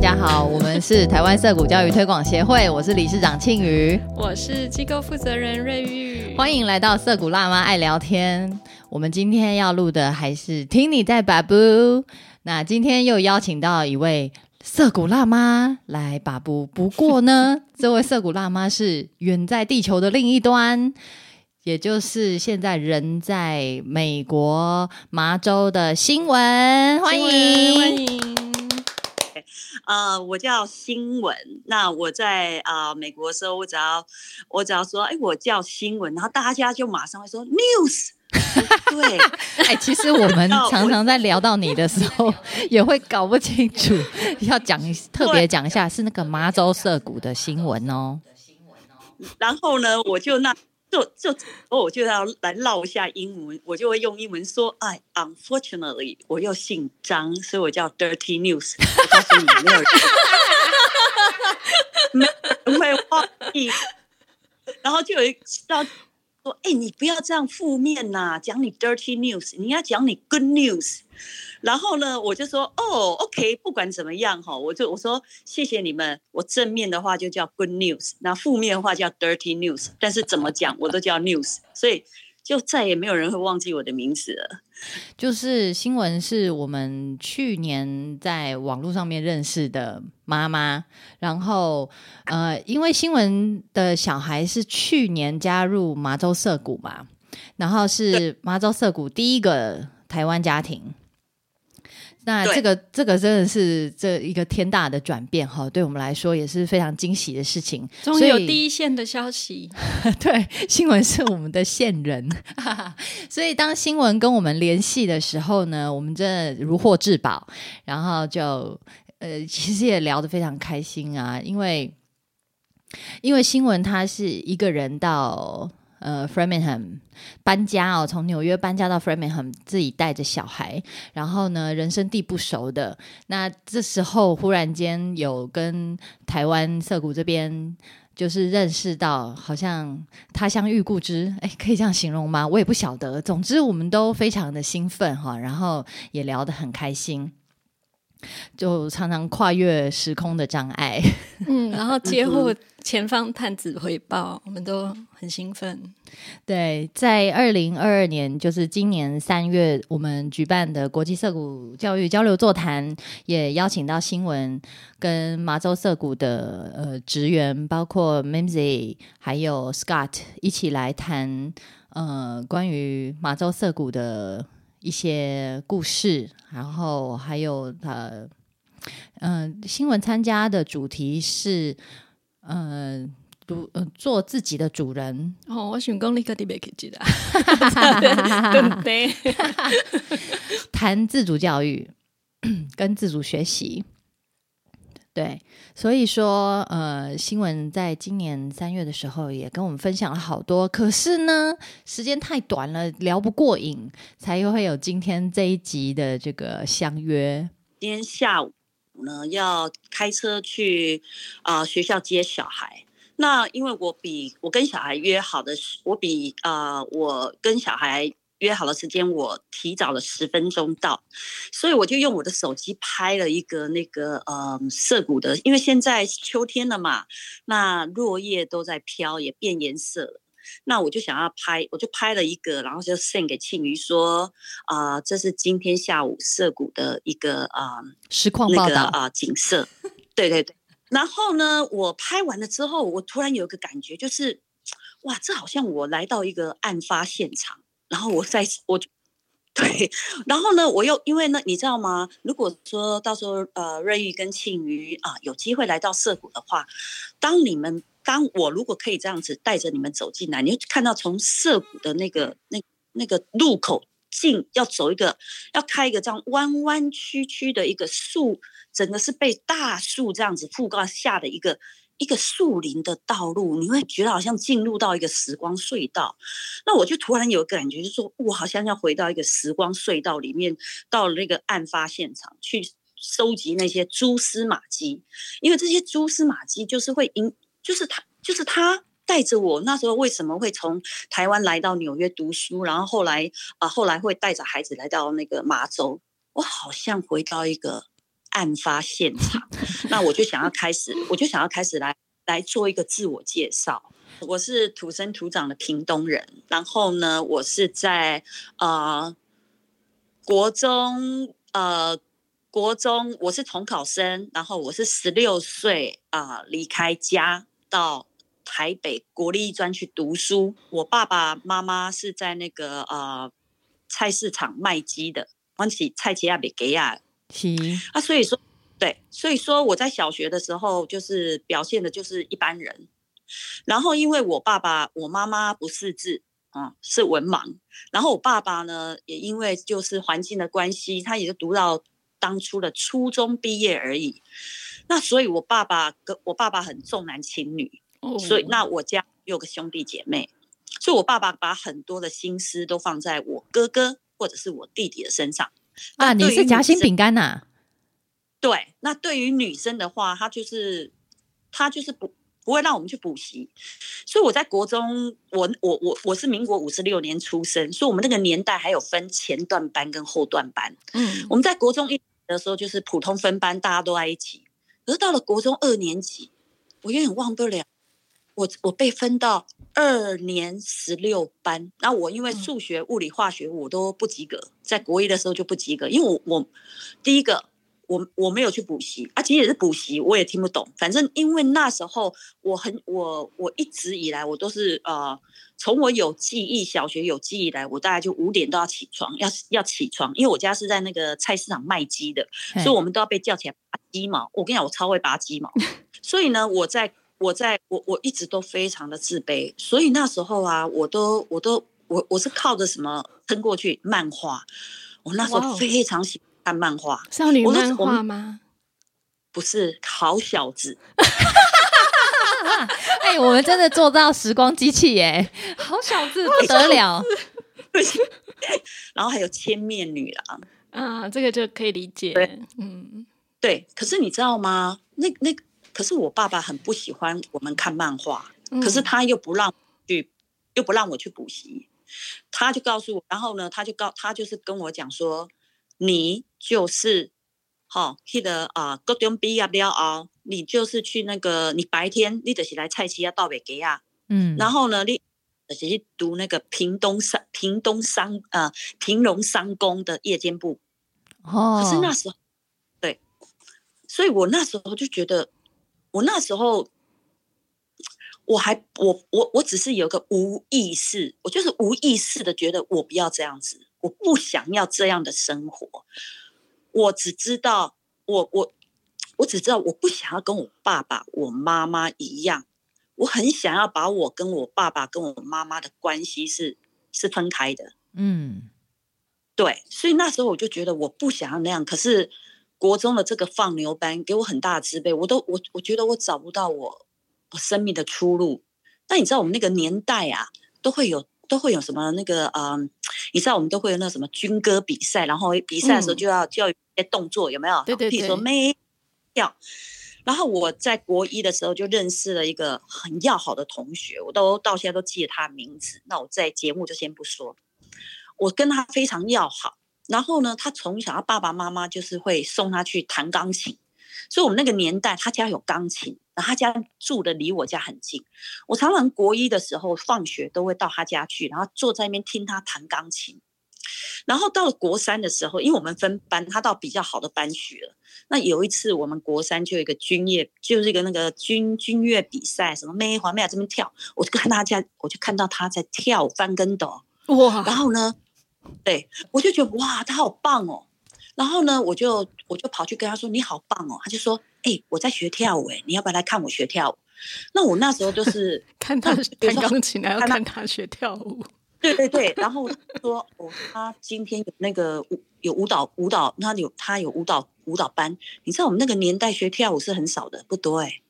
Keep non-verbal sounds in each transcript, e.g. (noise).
大家好，我们是台湾涩谷教育推广协会，我是理事长庆瑜，我是机构负责人瑞玉，欢迎来到涩谷辣妈爱聊天。我们今天要录的还是听你在把布，那今天又邀请到一位涩谷辣妈来把布，不过呢，(laughs) 这位涩谷辣妈是远在地球的另一端。也就是现在人在美国麻州的新闻，欢迎欢迎。呃，我叫新闻。那我在啊美国的时候，我只要我只要说，哎，我叫新闻，然后大家就马上会说 news。对，(laughs) 哎，其实我 (laughs) 们常常在聊到你的时候，(laughs) 也会搞不清楚，要讲特别讲一下是那个麻州涩谷的新闻哦。然后呢，我就那。就就哦，我就要来唠一下英文，我就会用英文说，哎，unfortunately，我又姓张，所以我叫 Dirty News。告诉你没有，没没忘记。然后就有一到说，哎，你不要这样负面呐，讲你 Dirty News，你要讲你 Good News。然后呢，我就说哦，OK，不管怎么样哈，我就我说谢谢你们。我正面的话就叫 Good News，那负面的话叫 Dirty News。但是怎么讲我都叫 News，所以就再也没有人会忘记我的名字了。就是新闻是我们去年在网络上面认识的妈妈，然后呃，因为新闻的小孩是去年加入麻州涩谷嘛，然后是麻州涩谷第一个台湾家庭。那这个这个真的是这一个天大的转变哈，对我们来说也是非常惊喜的事情。终于有第一线的消息，(laughs) 对新闻是我们的线人，(laughs) 所以当新闻跟我们联系的时候呢，我们真的如获至宝，然后就呃其实也聊得非常开心啊，因为因为新闻他是一个人到。呃，Framingham 搬家哦，从纽约搬家到 Framingham，自己带着小孩，然后呢，人生地不熟的，那这时候忽然间有跟台湾涩谷这边就是认识到，好像他乡遇故知，哎，可以这样形容吗？我也不晓得。总之，我们都非常的兴奋哈，然后也聊得很开心。就常常跨越时空的障碍，嗯，(laughs) 然后接获前方探子回报，我们都很兴奋。对，在二零二二年，就是今年三月，我们举办的国际涩谷教育交流座谈，也邀请到新闻跟麻州涩谷的呃职员，包括 Mimsy 还有 Scott 一起来谈呃关于麻州涩谷的。一些故事，然后还有呃，嗯，新闻参加的主题是，嗯，主呃做自己的主人。哦，我选功力克特别可记得，(laughs) 对，(laughs) 谈自主教育 (coughs) 跟自主学习。对，所以说，呃，新闻在今年三月的时候也跟我们分享了好多，可是呢，时间太短了，聊不过瘾，才会有今天这一集的这个相约。今天下午呢，要开车去啊学校接小孩。那因为我比我跟小孩约好的是，我比啊我跟小孩。约好了时间，我提早了十分钟到，所以我就用我的手机拍了一个那个呃涩谷的，因为现在秋天了嘛，那落叶都在飘，也变颜色了。那我就想要拍，我就拍了一个，然后就 send 给庆余说啊，这是今天下午涩谷的一个啊实况报道啊景色。(laughs) 对对对。然后呢，我拍完了之后，我突然有一个感觉，就是哇，这好像我来到一个案发现场。然后我再我，(laughs) 对，然后呢，我又因为呢，你知道吗？如果说到时候呃，瑞玉跟庆余啊有机会来到涩谷的话，当你们当我如果可以这样子带着你们走进来，你会看到从涩谷的那个那那个路口进要走一个要开一个这样弯弯曲曲的一个树，整个是被大树这样子覆盖下的一个。一个树林的道路，你会觉得好像进入到一个时光隧道。那我就突然有感觉，就说我好像要回到一个时光隧道里面，到了那个案发现场去收集那些蛛丝马迹。因为这些蛛丝马迹就是会引，就是他，就是他带着我那时候为什么会从台湾来到纽约读书，然后后来啊，后来会带着孩子来到那个麻州。我好像回到一个案发现场。那我就想要开始，我就想要开始来来做一个自我介绍。我是土生土长的屏东人，然后呢，我是在呃国中呃国中我是重考生，然后我是十六岁啊离开家到台北国立专去读书。我爸爸妈妈是在那个呃菜市场卖鸡的，欢喜菜鸡亚比给亚是啊，所以说对，所以说我在小学的时候就是表现的就是一般人。然后，因为我爸爸、我妈妈不识字啊，是文盲。然后我爸爸呢，也因为就是环境的关系，他也就读到当初的初中毕业而已。那所以，我爸爸跟我爸爸很重男轻女，所以那我家有个兄弟姐妹，所以我爸爸把很多的心思都放在我哥哥或者是我弟弟的身上啊。你是夹心饼干呐？对，那对于女生的话，她就是她就是不。不会让我们去补习，所以我在国中，我我我我是民国五十六年出生，所以我们那个年代还有分前段班跟后段班。嗯，我们在国中一的时候就是普通分班，大家都在一起。可是到了国中二年级，我有点忘不了，我我被分到二年十六班。那我因为数学、物理、化学我都不及格，在国一的时候就不及格，因为我我第一个。我我没有去补习啊，其实也是补习，我也听不懂。反正因为那时候我很我我一直以来我都是呃，从我有记忆，小学有记忆以来，我大概就五点都要起床，要要起床，因为我家是在那个菜市场卖鸡的，所以我们都要被叫起来拔鸡毛。我跟你讲，我超会拔鸡毛，(laughs) 所以呢，我在我在我我一直都非常的自卑，所以那时候啊，我都我都我我是靠着什么撑过去？漫画，我那时候非常喜欢。看漫画，少女漫画吗？不是，好小子。(laughs) 哎，我们真的做到时光机器耶，(laughs) 好小子不得了。然后还有千面女郎啊，这个就可以理解。对，嗯，对。可是你知道吗？那那可是我爸爸很不喜欢我们看漫画，可是他又不让去，又不让我去补习，他就告诉我，然后呢，他就告他就是跟我讲说。你就是，好，记得啊，高中毕业了后，你就是去那个，你白天你就是来菜市啊，到北给啊，嗯，然后呢，你就是去读那个屏东商屏东商呃平龙商工的夜间部，哦，可是那时候，对，所以我那时候就觉得，我那时候，我还我我我只是有个无意识，我就是无意识的觉得我不要这样子。我不想要这样的生活，我只知道，我我我只知道，我不想要跟我爸爸、我妈妈一样，我很想要把我跟我爸爸跟我妈妈的关系是是分开的。嗯，对，所以那时候我就觉得我不想要那样。可是国中的这个放牛班给我很大的自卑，我都我我觉得我找不到我我生命的出路。但你知道我们那个年代啊，都会有。都会有什么那个嗯，你知道我们都会有那什么军歌比赛，然后比赛的时候就要就要一些动作，有没有？对对对。比如说没跳，然后我在国一的时候就认识了一个很要好的同学，我都到现在都记得他的名字。那我在节目就先不说，我跟他非常要好。然后呢，他从小他爸爸妈妈就是会送他去弹钢琴。所以，我们那个年代，他家有钢琴，然后他家住的离我家很近。我常常国一的时候放学都会到他家去，然后坐在那边听他弹钢琴。然后到了国三的时候，因为我们分班，他到比较好的班去了。那有一次，我们国三就有一个军乐，就是一个那个军军乐比赛，什么妹花妹啊这边跳，我就看他家，我就看到他在跳翻跟斗哇。然后呢，对我就觉得哇，他好棒哦。然后呢，我就我就跑去跟他说：“你好棒哦！”他就说：“哎，我在学跳舞，哎，你要不要来看我学跳舞？”那我那时候就是 (laughs) 看他弹钢琴，还要看他学跳舞。对对对，然后说：“哦，他今天有那个舞有舞蹈舞蹈，那有他有舞蹈舞蹈班。你知道我们那个年代学跳舞是很少的，不多哎，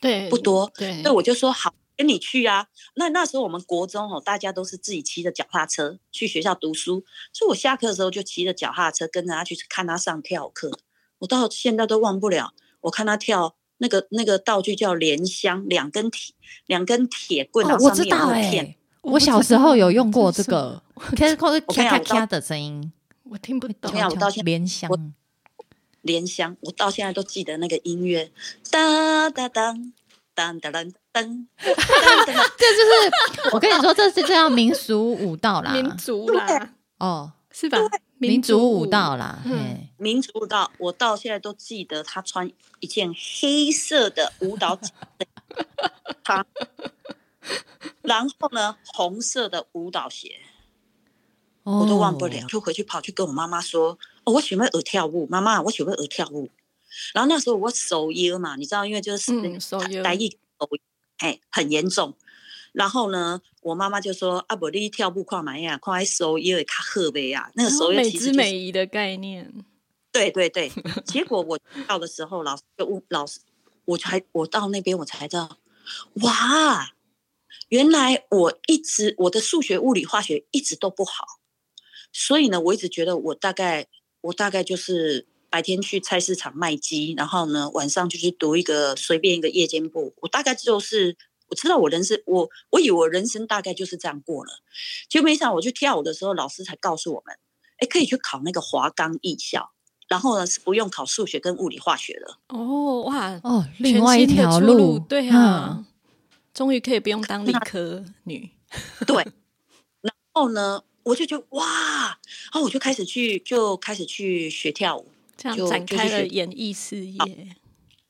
对，不多。对，那我就说好。”跟你去啊？那那时候我们国中哦，大家都是自己骑着脚踏车去学校读书，所以我下课的时候就骑着脚踏车跟着他去看他上跳课。我到现在都忘不了，我看他跳那个那个道具叫莲香，两根铁两根铁棍，我知道哎，我小时候有用过这个，(laughs) 可是咔咔咔的声音，(laughs) 我听不懂。我到现莲香，莲香，我到现在都记得那个音乐，哒哒当当当当当，(laughs) 这就是我跟你说，这是这叫民俗舞蹈啦，民族啦，哦，是吧？民族舞蹈啦，嗯，民族舞蹈，我到现在都记得他穿一件黑色的舞蹈服，他，(laughs) 然后呢，红色的舞蹈鞋，我都忘不了，哦。就回去跑去跟我妈妈说，哦，我喜欢学跳舞，妈妈，我喜欢学跳舞。然后那时候我手腰嘛，你知道，因为就是嗯手腰。来一手，哎，很严重。然后呢，我妈妈就说：“啊，不，你跳舞看嘛呀，跨手腰会较好呗呀。”那个时候美姿美仪的概念，对对对，(laughs) 结果我到的时候，老师就问老师，我才我到那边我才知道，哇，原来我一直我的数学、物理、化学一直都不好，所以呢，我一直觉得我大概我大概就是白天去菜市场卖鸡，然后呢晚上就去读一个随便一个夜间部，我大概就是。我知道我人生，我我以为我人生大概就是这样过了，结果没想到我去跳舞的时候，老师才告诉我们，哎，可以去考那个华冈艺校，然后呢是不用考数学跟物理化学的。哦哇，哦，另外一条路，对啊嗯，终于可以不用当理科女，对，然后呢，我就觉得哇，然后我就开始去就开始去学跳舞，这样就展开了演艺事业。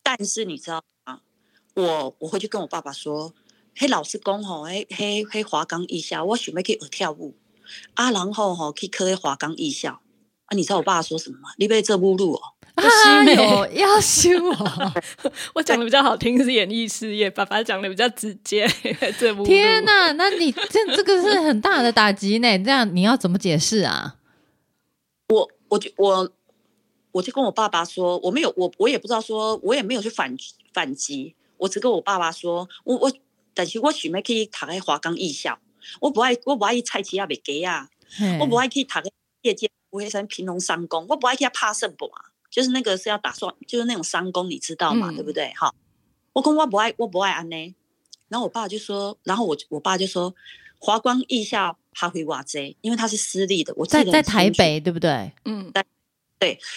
但是你知道吗？我我回去跟我爸爸说，嘿，老师讲吼，嘿嘿嘿华冈艺校，我想要去学跳舞啊，然后吼去考迄华冈艺校啊，你知道我爸爸说什么吗？你被这目录哦。不是美有要修哦！(laughs) 我讲的比较好听是演艺事业，爸爸讲的比较直接。(laughs) 这部天哪，那你这这个是很大的打击呢，这样你要怎么解释啊？我就我我就跟我爸爸说，我没有我我也不知道说，我也没有去反反击，我只跟我爸爸说，我我但是我想要去读喺华冈艺校，我不爱我不爱去菜市啊卖鸡啊，我不爱去读喺夜间不会山平农三工，我不爱去拍圣博啊，就是那个是要打算就是那种三工，你知道嘛，嗯对不对？哈，我跟我不爱我不爱安呢，然后我爸就说，然后我我爸就说华光艺校他会哇贼，因为他是私立的，我记在在台北对不对？嗯，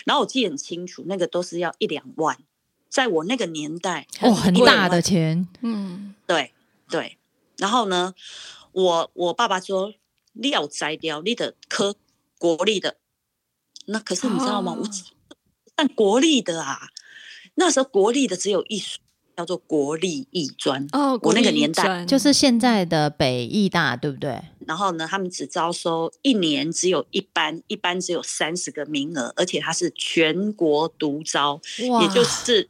然后我记得很清楚，那个都是要一两万，在我那个年代，哦，很大的钱，嗯，对对。然后呢，我我爸爸说你要摘掉你的科国立的，那可是你知道吗？哦我但国立的啊，那时候国立的只有一所叫做国立艺专，哦，我那个国立年代就是现在的北艺大对不对？然后呢，他们只招收一年只有一班，一班只有三十个名额，而且它是全国独招。也就是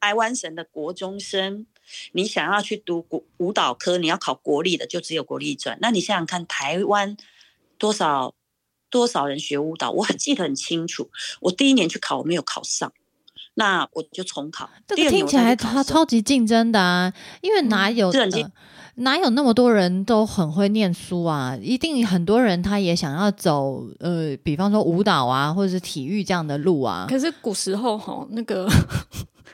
台湾省的国中生，你想要去读国舞蹈科，你要考国立的，就只有国立转。那你想想看，台湾多少多少人学舞蹈？我很记得很清楚。我第一年去考，我没有考上，那我就重考。这听起来再去考的时候超超级竞争的啊！因为哪有、是很竞呃哪有那么多人都很会念书啊？一定很多人他也想要走呃，比方说舞蹈啊，或者是体育这样的路啊。可是古时候哈，那个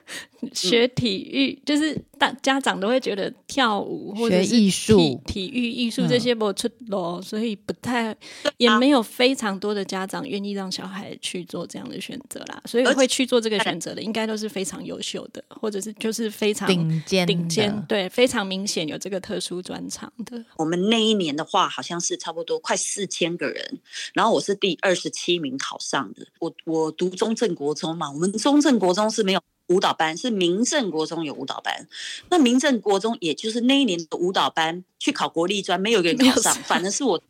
(laughs) 学体育，就是大家长都会觉得跳舞或者艺术体、体育、艺术嗯这些不出路，所以不太也没有非常多的家长愿意让小孩去做这样的选择啦。所以会去做这个选择的，应该都是非常优秀的，或者是就是非常顶尖的顶尖，对，非常明显有这个特殊专长的。我们那一年的话，好像是差不多快四千个人，然后我是第二十七名考上的。我我读中正国中嘛，我们中正国中是没有舞蹈班，是民政国中有舞蹈班。那民政国中也就是那一年的舞蹈班去考国立专，没有一个人考上，反正是我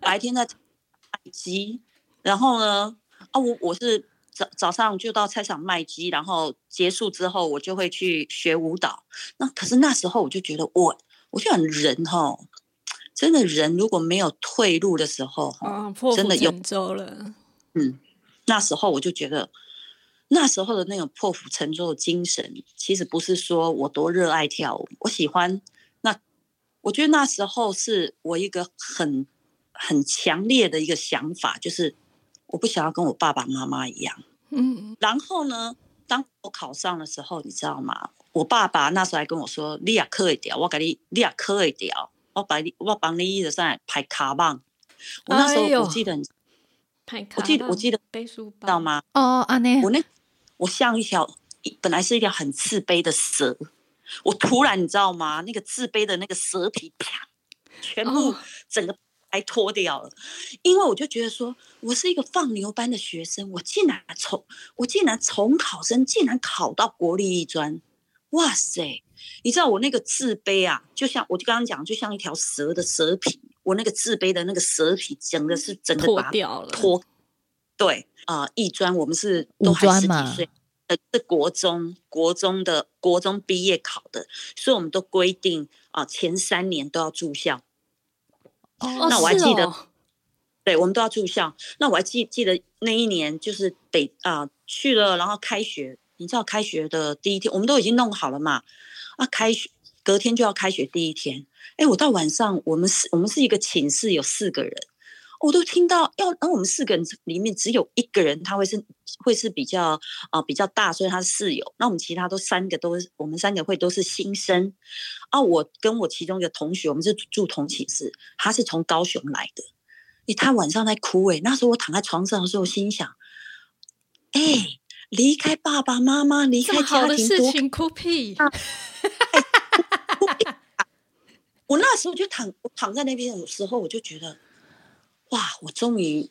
白天在卖鸡，然后呢，啊我我是早早上就到菜场卖鸡，然后结束之后我就会去学舞蹈。那可是那时候我就觉得我。我就很人哈，真的人如果没有退路的时候真的有。嗯，那时候我就觉得，那时候的那种破釜沉舟的精神，其实不是说我多热爱跳舞，我喜欢那，我觉得那时候是我一个很很强烈的一个想法，就是我不想要跟我爸爸妈妈一样。嗯，然后呢，当我考上的时候，你知道吗？我爸爸那时候还跟我说：“你也可以掉，我给你，你也可以掉，我把你，我帮你的上来排卡棒。”我那时候我记得很，我记得我记得背书包，知道？吗？哦，阿内我那我像一条本来是一条很自卑的蛇，我突然你知道吗？那个自卑的那个蛇皮啪，全部哦整个还脱掉了，因为我就觉得说我是一个放牛班的学生，我竟然从我竟然从考生竟然考到国立艺专，哇塞！你知道我那个自卑啊，就像我就刚刚讲，就像一条蛇的蛇皮，我那个自卑的那个蛇皮，整个是整个脱掉了，脱。对啊，艺专我们是都还十几岁，呃，是国中国中的国中毕业考的，所以我们都规定啊，前三年都要住校。哦，那我还记得哦对，我们都要住校。那我还记记得那一年就是北啊、去了，然后开学，你知道开学的第一天，我们都已经弄好了嘛。啊，开学隔天就要开学第一天，哎，我到晚上，我们是我们是一个寝室，有四个人，我都听到要，然后我们四个人里面只有一个人他会是会是比较啊、比较大，所以他是室友。那我们其他都三个都我们三个会都是新生。啊，我跟我其中一个同学，我们是住同寝室，他是从高雄来的。诶，他晚上在哭诶，那时候我躺在床上的时候，我心想，哎，离开爸爸妈妈，离开家庭多事情，哭屁！(laughs) (laughs) 我那时候就躺，我躺在那边的时候，我就觉得，哇，我终于，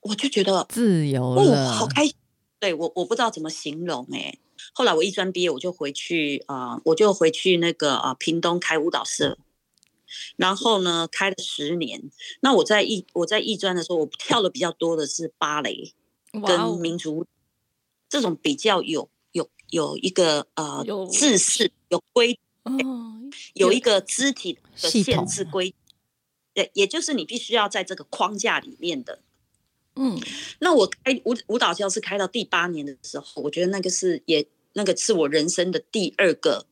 我就觉得，自由哦，了，好开心。对我，我不知道怎么形容哎、后来我一专毕业，我就回去啊、呃我就回去那个啊、屏东开舞蹈社，然后呢开了十年。那我在艺我在艺专的时候，我跳的比较多的是芭蕾跟民族舞这种比较有有有一个呃有制式有规哦，有一个肢体的限制规，对，也就是你必须要在这个框架里面的。嗯，那我开舞舞蹈教室开到第八年的时候，我觉得那个是也那个是我人生的第二个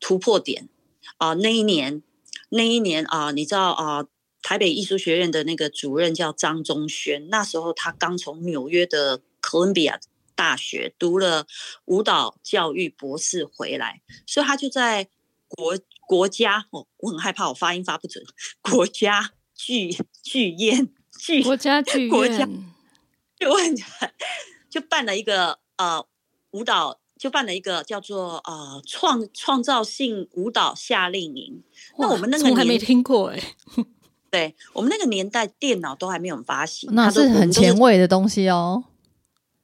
突破点啊、那一年，那一年啊、你知道啊、台北艺术学院的那个主任叫张忠轩，那时候他刚从纽约的哥伦比亚大学读了舞蹈教育博士回来，所以他就在国国家哦，我很害怕我发音发不准，国家剧剧院剧国家剧国家，就问，就办了一个呃舞蹈，就办了一个叫做呃创创造性舞蹈夏令营。那我们那个从来没年听过哎，对我们那个年代，电脑都还没有发行，那它是很前。卫的东西哦。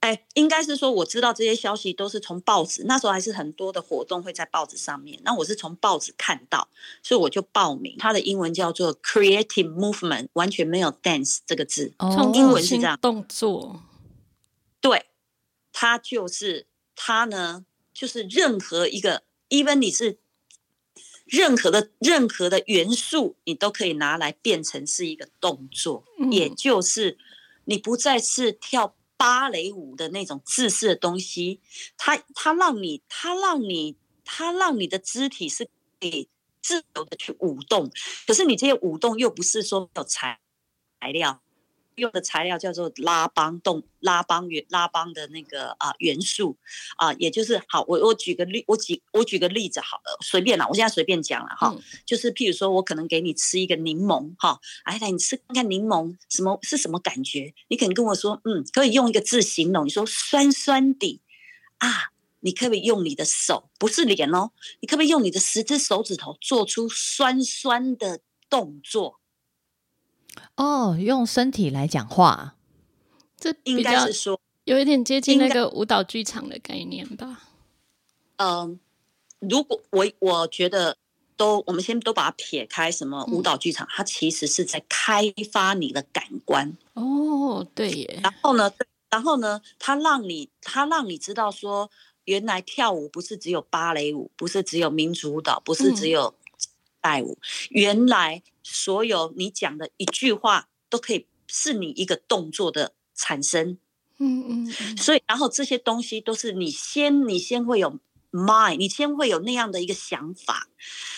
哎，应该是说我知道这些消息都是从报纸，那时候还是很多的活动会在报纸上面。那我是从报纸看到，所以我就报名。它的英文叫做 Creative Movement，完全没有 dance 这个字。哦，英文是这样动作，对，它就是它呢，就是任何一个，even 你是任何的任何的元素，你都可以拿来变成是一个动作，也嗯就是你不再是跳芭蕾舞的那种自私的东西，它它让你它让你它让你的肢体是可以自由的去舞动，可是你这些舞动又不是说没有材材料。用的材料叫做拉邦动拉邦元拉邦的那个啊、元素啊、也就是好，我我举个例，我举我举个例子好了，随便啦，我现在随便讲了哈，嗯就是譬如说我可能给你吃一个柠檬哈，哎来你吃看看柠檬什么是什么感觉？你可能跟我说，嗯，可以用一个字形容，你说酸酸的啊，你可不可以用你的手，不是脸哦，你可不可以用你的十只手指头做出酸酸的动作？哦，用身体来讲话，这应该是说。有一点接近那个舞蹈剧场的概念吧。嗯，如果我我觉得都，我们先都把它撇开，什么舞蹈剧场，它其实是在开发你的感官。哦，对耶，然后呢，然后呢，它让你，它让你知道说，原来跳舞不是只有芭蕾舞，不是只有民族舞蹈，不是只嗯有带舞，原来所有你讲的一句话都可以是你一个动作的产生。嗯嗯嗯，所以，然后这些东西都是你先，你先会有 mind，你先会有那样的一个想法，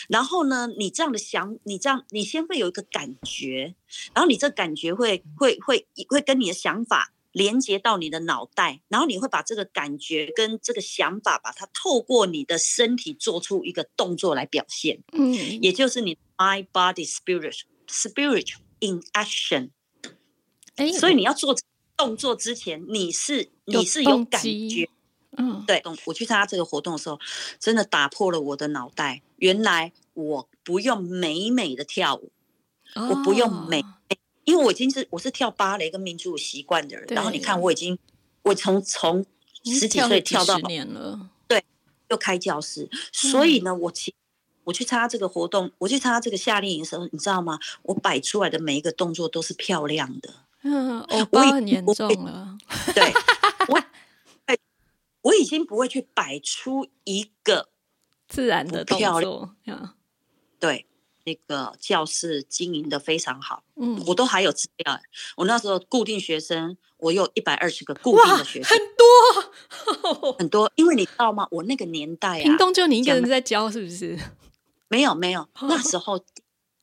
然后呢，你这样的想，你这样，你先会有一个感觉，然后你这感觉会会会会跟你的想法连接到你的脑袋，然后你会把这个感觉跟这个想法，把它透过你的身体做出一个动作来表现，嗯，也就是你 mind body spirit spirit in action。哎，所以你要做这动作之前，你是你是有感机觉。嗯，对，我去参加这个活动的时候，真的打破了我的脑袋。原来我不用美美的跳舞，我不用美哦，因为我已经是我是跳芭蕾跟民族舞习惯的人。然后你看，我已经我从从十几岁跳到十年了，对又开教室，所以嗯呢，我其我去参加这个活动，我去参加这个夏令营的时候，你知道吗？我摆出来的每一个动作都是漂亮的。嗯，偶我已很严重了，对，我哎我已经不会去摆出一个自然的动作，呀对那个教室经营的非常好，嗯，我都还有资料。我那时候固定学生，我有一百二十个固定，的学生很，多，很多。因为你知道吗？我那个年代啊屏，东就你一个人在教，是不是？(laughs) 没有没有，那时候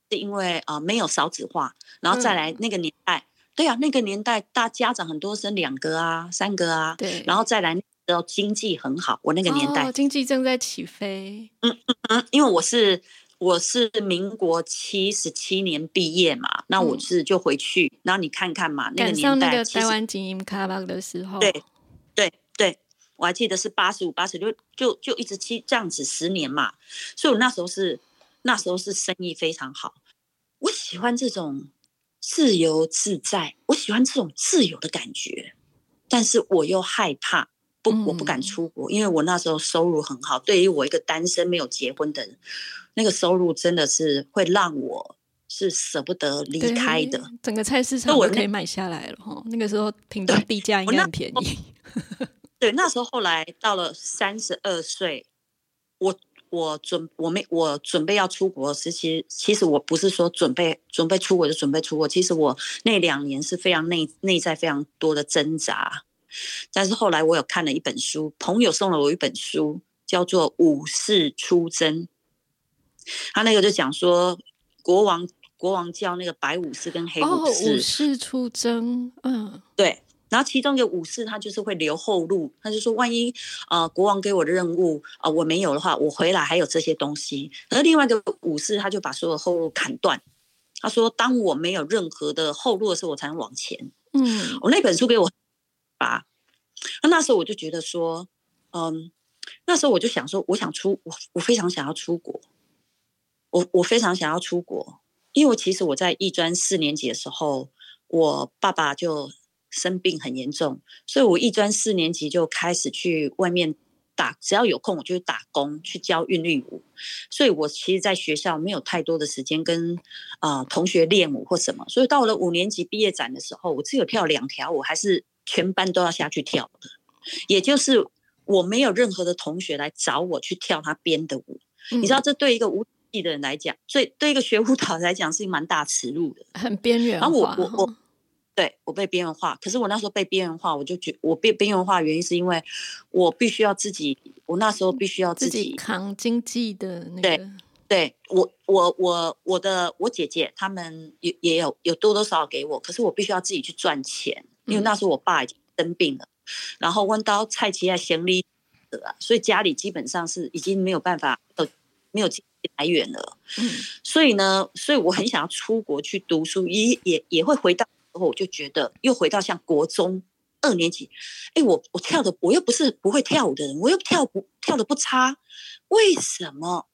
是因为啊、呃没有少子化，然后再来嗯那个年代，对啊，那个年代大家长很多生两个啊、三个啊，对，然后再来那时候经济很好，我那个年代，哦经济正在起飞，嗯嗯嗯，因为我是我是民国七十七年毕业嘛，那我嗯是就回去，然后你看看嘛，那个年代台湾精英卡巴的时候，对对对，我还记得是八十五、八十六，就就一直七这样子十年嘛，所以我那时候是那时候是生意非常好。我喜欢这种自由自在，我喜欢这种自由的感觉，但是我又害怕。不，我不敢嗯出国，因为我那时候收入很好。对于我一个单身没有结婚的人，那个收入真的是会让我是舍不得离开的。，整个菜市场我可以买下来了哈。那个时候屏东地价应该很便宜，对，那时候后来到了三十二岁，我我准我没我准备要出国时，其实其实我不是说准备准备出国就准备出国，其实我那两年是非常内内在非常多的挣扎。但是后来我有看了一本书，朋友送了我一本书，叫做《武士出征》，他那个就讲说国王国王叫那个白武士跟黑哦，武士，武士出征，嗯，对，然后其中一个武士他就是会留后路，他就说万一呃国王给我的任务啊、呃我没有的话，我回来还有这些东西。而另外一个武士他就把所有后路砍断，他说当我没有任何的后路的时候，我才能往前。嗯，我那本书给我吧，那那时候我就觉得说，嗯，那时候我就想说，我想出我我非常想要出国，我我非常想要出国，因为其实我在艺专四年级的时候，我爸爸就生病很严重，所以我艺专四年级就开始去外面打，只要有空我就去打工，去教韵律舞。所以我其实在学校没有太多的时间跟啊、同学练舞或什么，所以到了五年级毕业展的时候，我只有跳两条舞，还是全班都要下去跳的，也就是我没有任何的同学来找我去跳他编的舞。你知道，嗯这对一个舞技的人来讲，所以对一个学舞蹈来讲是蛮大耻辱的。很边缘然后我化我我 (laughs) 对我被边缘化，可是我那时候被边缘化，我就觉我被边缘化的原因是因为我必须要自己，我那时候必须要自己己扛经济的那对个，对我，我我我的我姐姐他们也也有有多多少少给我，可是我必须要自己去赚钱，因为嗯那时候我爸已经生病了，然后弯刀菜奇在行李的啊，所以家里基本上是已经没有办法呃没有来源了，嗯所以呢，所以我很想要出国去读书，也也也会回到时候我就觉得又回到像国中二年级，哎，我我跳的我又不是不会跳舞的人，我又跳不跳的不差，为什么？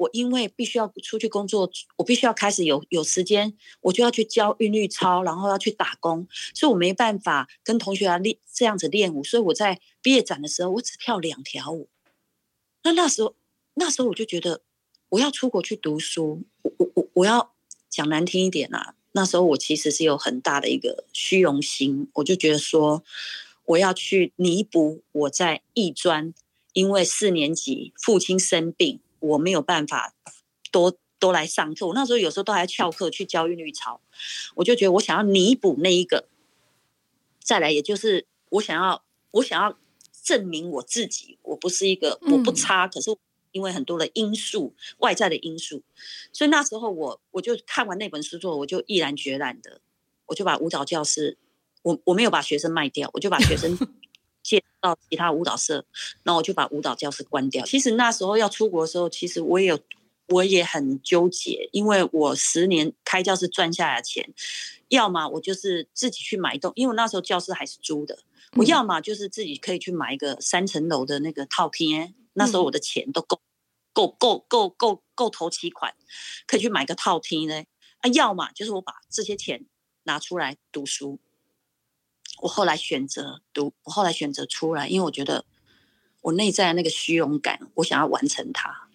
我因为必须要出去工作，我必须要开始有有时间，我就要去教韵律操，然后要去打工，所以我没办法跟同学啊练这样子练舞，所以我在毕业展的时候，我只跳两条舞。那那时候，那时候我就觉得我要出国去读书，我我我要讲难听一点啊，那时候我其实是有很大的一个虚荣心，我就觉得说我要去弥补我在艺专，因为四年级父亲生病，我没有办法多多来上课，我那时候有时候都还翘课去教韵律操，我就觉得我想要弥补那一个，再来也就是我想要我想要证明我自己，我不是一个我不嗯。差，可是因为很多的因素外在的因素，所以那时候我我就看完那本书之后，我就毅然决然的，我就把舞蹈教室，我我没有把学生卖掉，我就把学生介绍其他舞蹈社，然后我就把舞蹈教室关掉。其实那时候要出国的时候，其实我也有我也很纠结，因为我十年开教室赚下来的钱，要么我就是自己去买一栋，因为我那时候教室还是租的，我嗯要么就是自己可以去买一个三层楼的那个套厅，那时候我的钱都够够够够够够头期款，可以去买个套厅呢。啊，要么就是我把这些钱拿出来读书。我后来选择读，我后来选择出来，因为我觉得我内在的那个虚荣感，我想要完成它。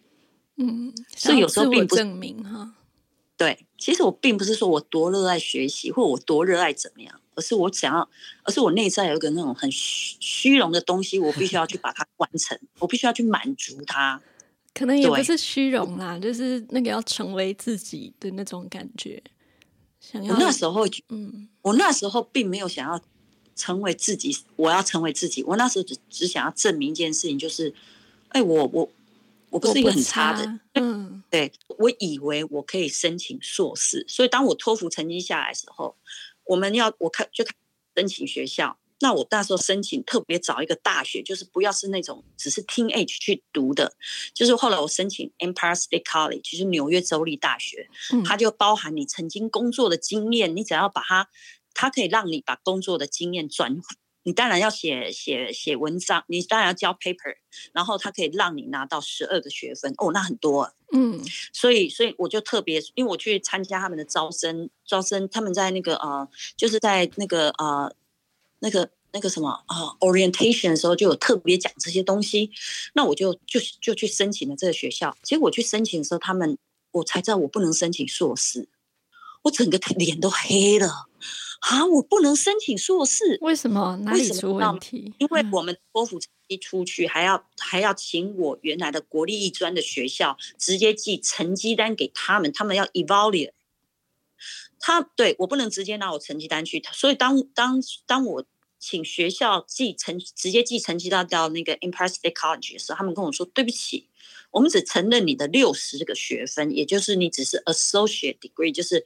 嗯，所以有时候并不证明哈。对，其实我并不是说我多热爱学习，或我多热爱怎么样，而是我想要，而是我内在有一个那种很虚虚荣的东西，我必须要去把它 (laughs) 完成，我必须要去满足它。可能也不是虚荣啦，就是那个要成为自己的那种感觉。想要我那时候，嗯我那时候并没有想要成为自己，我要成为自己。我那时候只只想要证明一件事情，就是，哎，我我我不是一个很差的，嗯对我以为我可以申请硕士，所以当我托福成绩下来的时候，我们要我看就看申请学校。那我那时候申请特别找一个大学，就是不要是那种只是 teenage 去读的，就是后来我申请 Empire State College，就是纽约州立大学，嗯它就包含你曾经工作的经验，你只要把它，它可以让你把工作的经验转。你当然要写写写文章，你当然要交 paper，然后它可以让你拿到十二个学分哦，那很多啊、嗯所以，所以我就特别，因为我去参加他们的招生，招生他们在那个呃，就是在那个呃，那个那个什么啊、呃、orientation 的时候，就有特别讲这些东西。那我就就就去申请了这个学校。结果我去申请的时候，他们我才知道我不能申请硕士，我整个脸都黑了啊！我不能申请硕士，为什么哪为里出什么问题？因为嗯我们托福成绩出去，还要还要请我原来的国立艺专的学校直接寄成绩单给他们，他们要 evaluate。他对我不能直接拿我成绩单去，所以当当当我请学校寄成直接寄成绩单到那个 Empire State College 的时候，他们跟我说对不起，我们只承认你的六十个学分，也就是你只是 associate degree，就是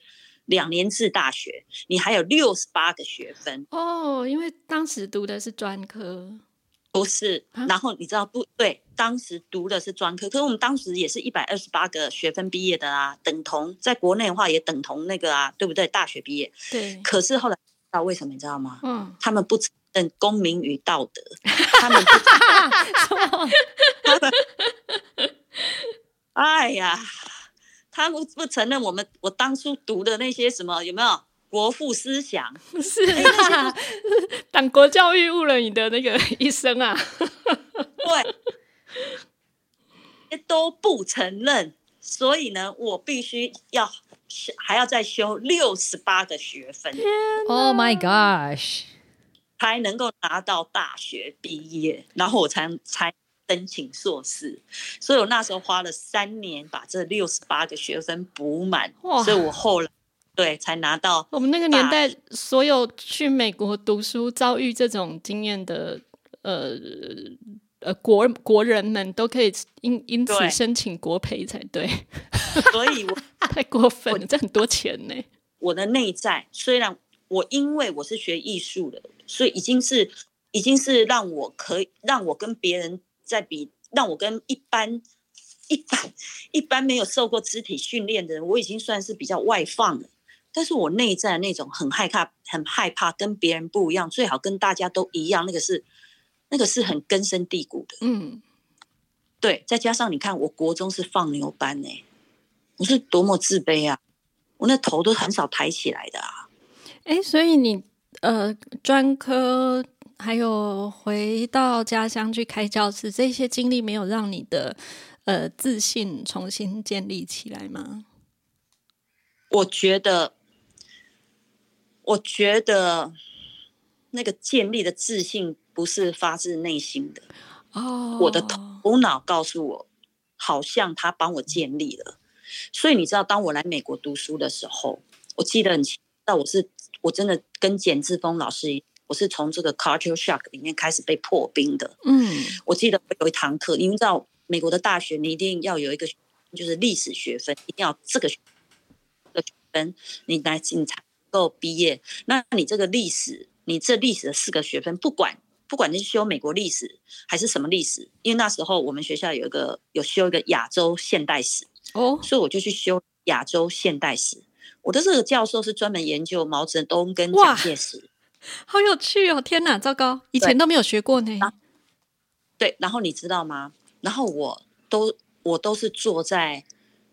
两年制大学，你还有六十八个学分。哦，因为当时读的是专科，不是啊，然后你知道不对？当时读的是专科，可是我们当时也是一百二十八个学分毕业的啊，等同在国内的话也等同那个啊，对不对？大学毕业。对，可是后来知道为什么你知道吗？嗯，他们不承认公民与道德，他们不他们，(laughs) (laughs) 哎呀，他不不承认我们我当初读的那些什么有没有国父思想？是啊，党国教育误了你的那个一生啊。(laughs) 对，都不承认，所以呢，我必须要还要再修六十八个学分，Oh my gosh！才能够拿到大学毕业，然后我才才申请硕士。所以我那时候花了三年把这六十八个学分补满，哇所以我后来对才拿到我们那个年代，所有去美国读书遭遇这种经验的，呃呃国国人们都可以因因此申请国培才对，所以我 (laughs) 太过分了，这很多钱呢。我的内在虽然我因为我是学艺术的，所以已经是已经是让我可以让我跟别人在比，让我跟一般一般一般没有受过肢体训练的人，我已经算是比较外放了。但是我内在那种很害怕、很害怕跟别人不一样，最好跟大家都一样，那个是那个是很根深蒂固的。嗯，对，再加上你看，我国中是放牛班呢、我是多么自卑啊！我那头都很少抬起来的啊。哎，所以你呃专科还有回到家乡去开教室，这些经历没有让你的呃自信重新建立起来吗？我觉得，我觉得那个建立的自信不是发自内心的，哦，我的头脑告诉我，好像他帮我建立了。所以你知道，当我来美国读书的时候，我记得很清，那我是我真的跟简志峰老师一样，我是从这个 culture shock 里面开始被破冰的。嗯我记得我有一堂课，因为知道美国的大学你一定要有一个就是历史学分，一定要这个学分，你来你才能够毕业。那你这个历史，你这历史的四个学分，不管不管你是修美国历史还是什么历史，因为那时候我们学校有一个有修一个亚洲现代史，哦，所以我就去修亚洲现代史。我的这个教授是专门研究毛泽东跟哇蒋介石。好有趣哦！天哪，糟糕，以前都没有学过呢。对，然后你知道吗？然后我都我都是坐在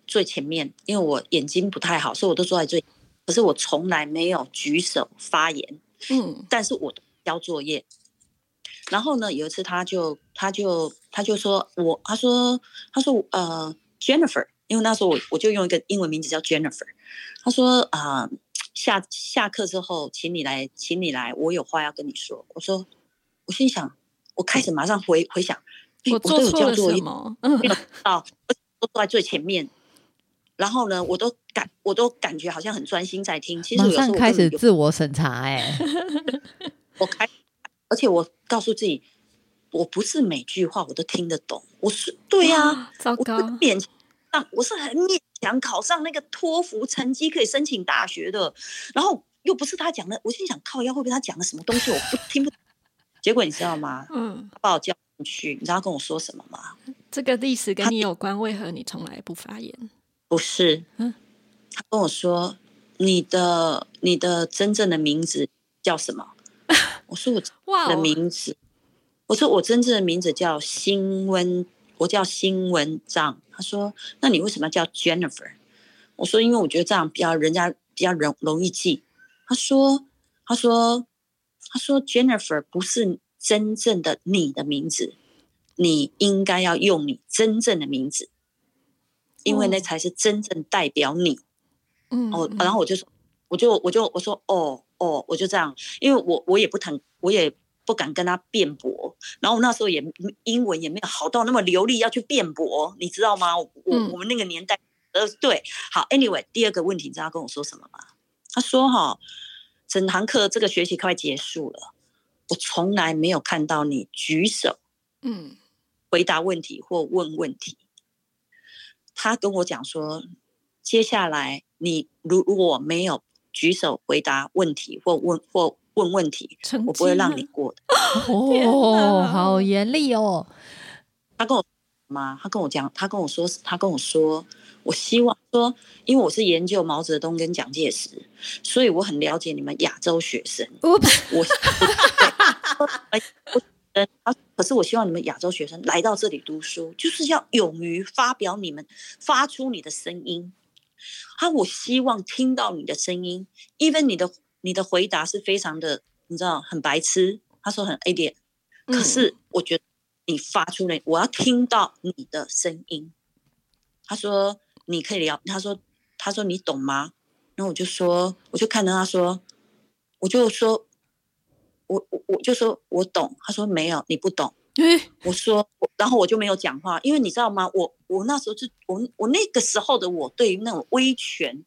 最前面，因为我眼睛不太好，所以我都坐在最。可是我从来没有举手发言，嗯但是我交作业。然后呢，有一次他就他就他就说我他说他说呃 Jennifer，因为那时候我我就用一个英文名字叫 Jennifer。他说啊、呃下下课之后，请你来，请你来，我有话要跟你说。我说我心想，我开始马上回回想，我都有做错了交作业什，么？嗯没有 (laughs) 到，都坐在最前面。然后呢，我都感我都感觉好像很专心在听。其实马有时候上开始自我审查、哎，(laughs) 我开，而且我告诉自己，我不是每句话我都听得懂。我是对呀、啊糟我是糕，勉强，我是很勉强考上那个托福成绩可以申请大学的，然后又不是他讲的，我心想靠腰会不会他讲的什么东西我不听不？结果你知道吗？嗯，他把我叫进去，你知道他跟我说什么吗？这个历史跟你有关，为何你从来不发言？不是，嗯他跟我说你的你的真正的名字叫什么？(laughs) 我说我的名字，我说我真正的名字叫辛温，我叫新文章。他说，那你为什么要叫 Jennifer？我说，因为我觉得这样比较人家比较容容易记。他说，他说，他说 Jennifer 不是真正的你的名字，你应该要用你真正的名字，因为那哦才是真正代表你。嗯，哦，嗯然后我就说，我就我就我说，哦哦，我就这样，因为我我也不谈，我也不敢跟他辩驳，然后我那时候也英文也没有好到那么流利要去辩驳，你知道吗？我我嗯我们那个年代，呃，对，好，anyway，第二个问题，你知道他跟我说什么吗？他说哈，整堂课这个学期快结束了，我从来没有看到你举手嗯回答问题或问问题。他跟我讲说，接下来你如如果没有举手回答问题或问或问问题，我不会让你过的。(laughs) 哦，(laughs) 好严厉哦，他跟我妈，他跟我讲，他跟我说，他跟我说，我希望说，因为我是研究毛泽东跟蒋介石，所以我很了解你们亚洲学生。(laughs) 我我呃，啊可是我希望你们亚洲学生来到这里读书，就是要勇于发表你们，发出你的声音。啊，我希望听到你的声音，even 你的你的回答是非常的，你知道很白痴。他说很 idiot，可嗯是我觉得你发出来，我要听到你的声音。他说你可以聊，他说他说你懂吗？然后我就说，我就看着他说，我就说，我我我就说我懂。他说没有，你不懂。(laughs) 诶我说，我然后我就没有讲话，因为你知道吗？我我那时候就我我那个时候的我对于那种威权，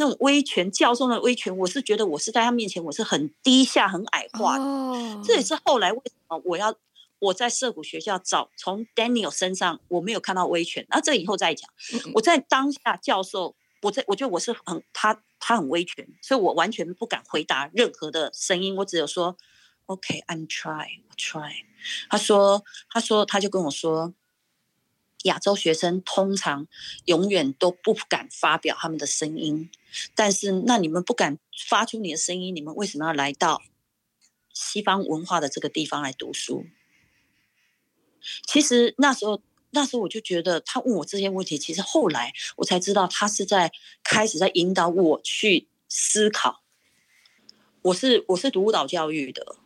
那种威权教授的威权，我是觉得我是在他面前我是很低下、很矮化的。哦，这也是后来为什么我要我在涉谷学校找从 Daniel 身上我没有看到威权，那这以后再讲嗯。我在当下教授，我在我觉得我是很他他很威权，所以我完全不敢回答任何的声音，我只有说 OK，I'm、try，我 try。他说他说他就跟我说。亚洲学生通常永远都不敢发表他们的声音，但是那你们不敢发出你的声音，你们为什么要来到西方文化的这个地方来读书？其实那时候，那时候我就觉得他问我这些问题，其实后来我才知道，他是在开始在引导我去思考。我是我是读舞蹈教育的，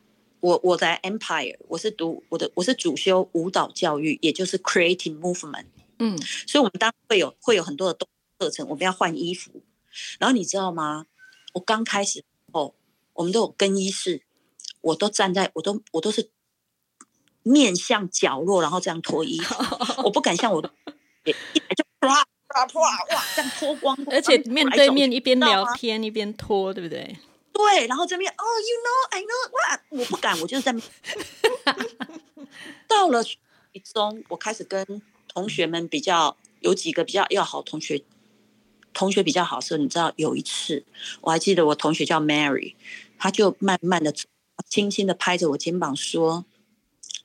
我我在 Empire，我是读我的我是主修舞蹈教育，也就是 Creating Movement。嗯所以我们当然会有会有很多的动课程，我们要换衣服。然后你知道吗？我刚开始哦，我们都有更衣室，我都站在，我都我都是面向角落，然后这样脱衣服，(laughs) 我不敢像我的一来就啪啪啪哇这样脱光，而且面对面一边聊天一边脱，对不对？对，然后这边哦，you know I know 哇，我不敢，我就是在 (laughs) 到了一中，我开始跟同学们比较有几个比较要好同学，同学比较好的时候，你知道有一次我还记得我同学叫 Mary，他就慢慢的轻轻的拍着我肩膀说：“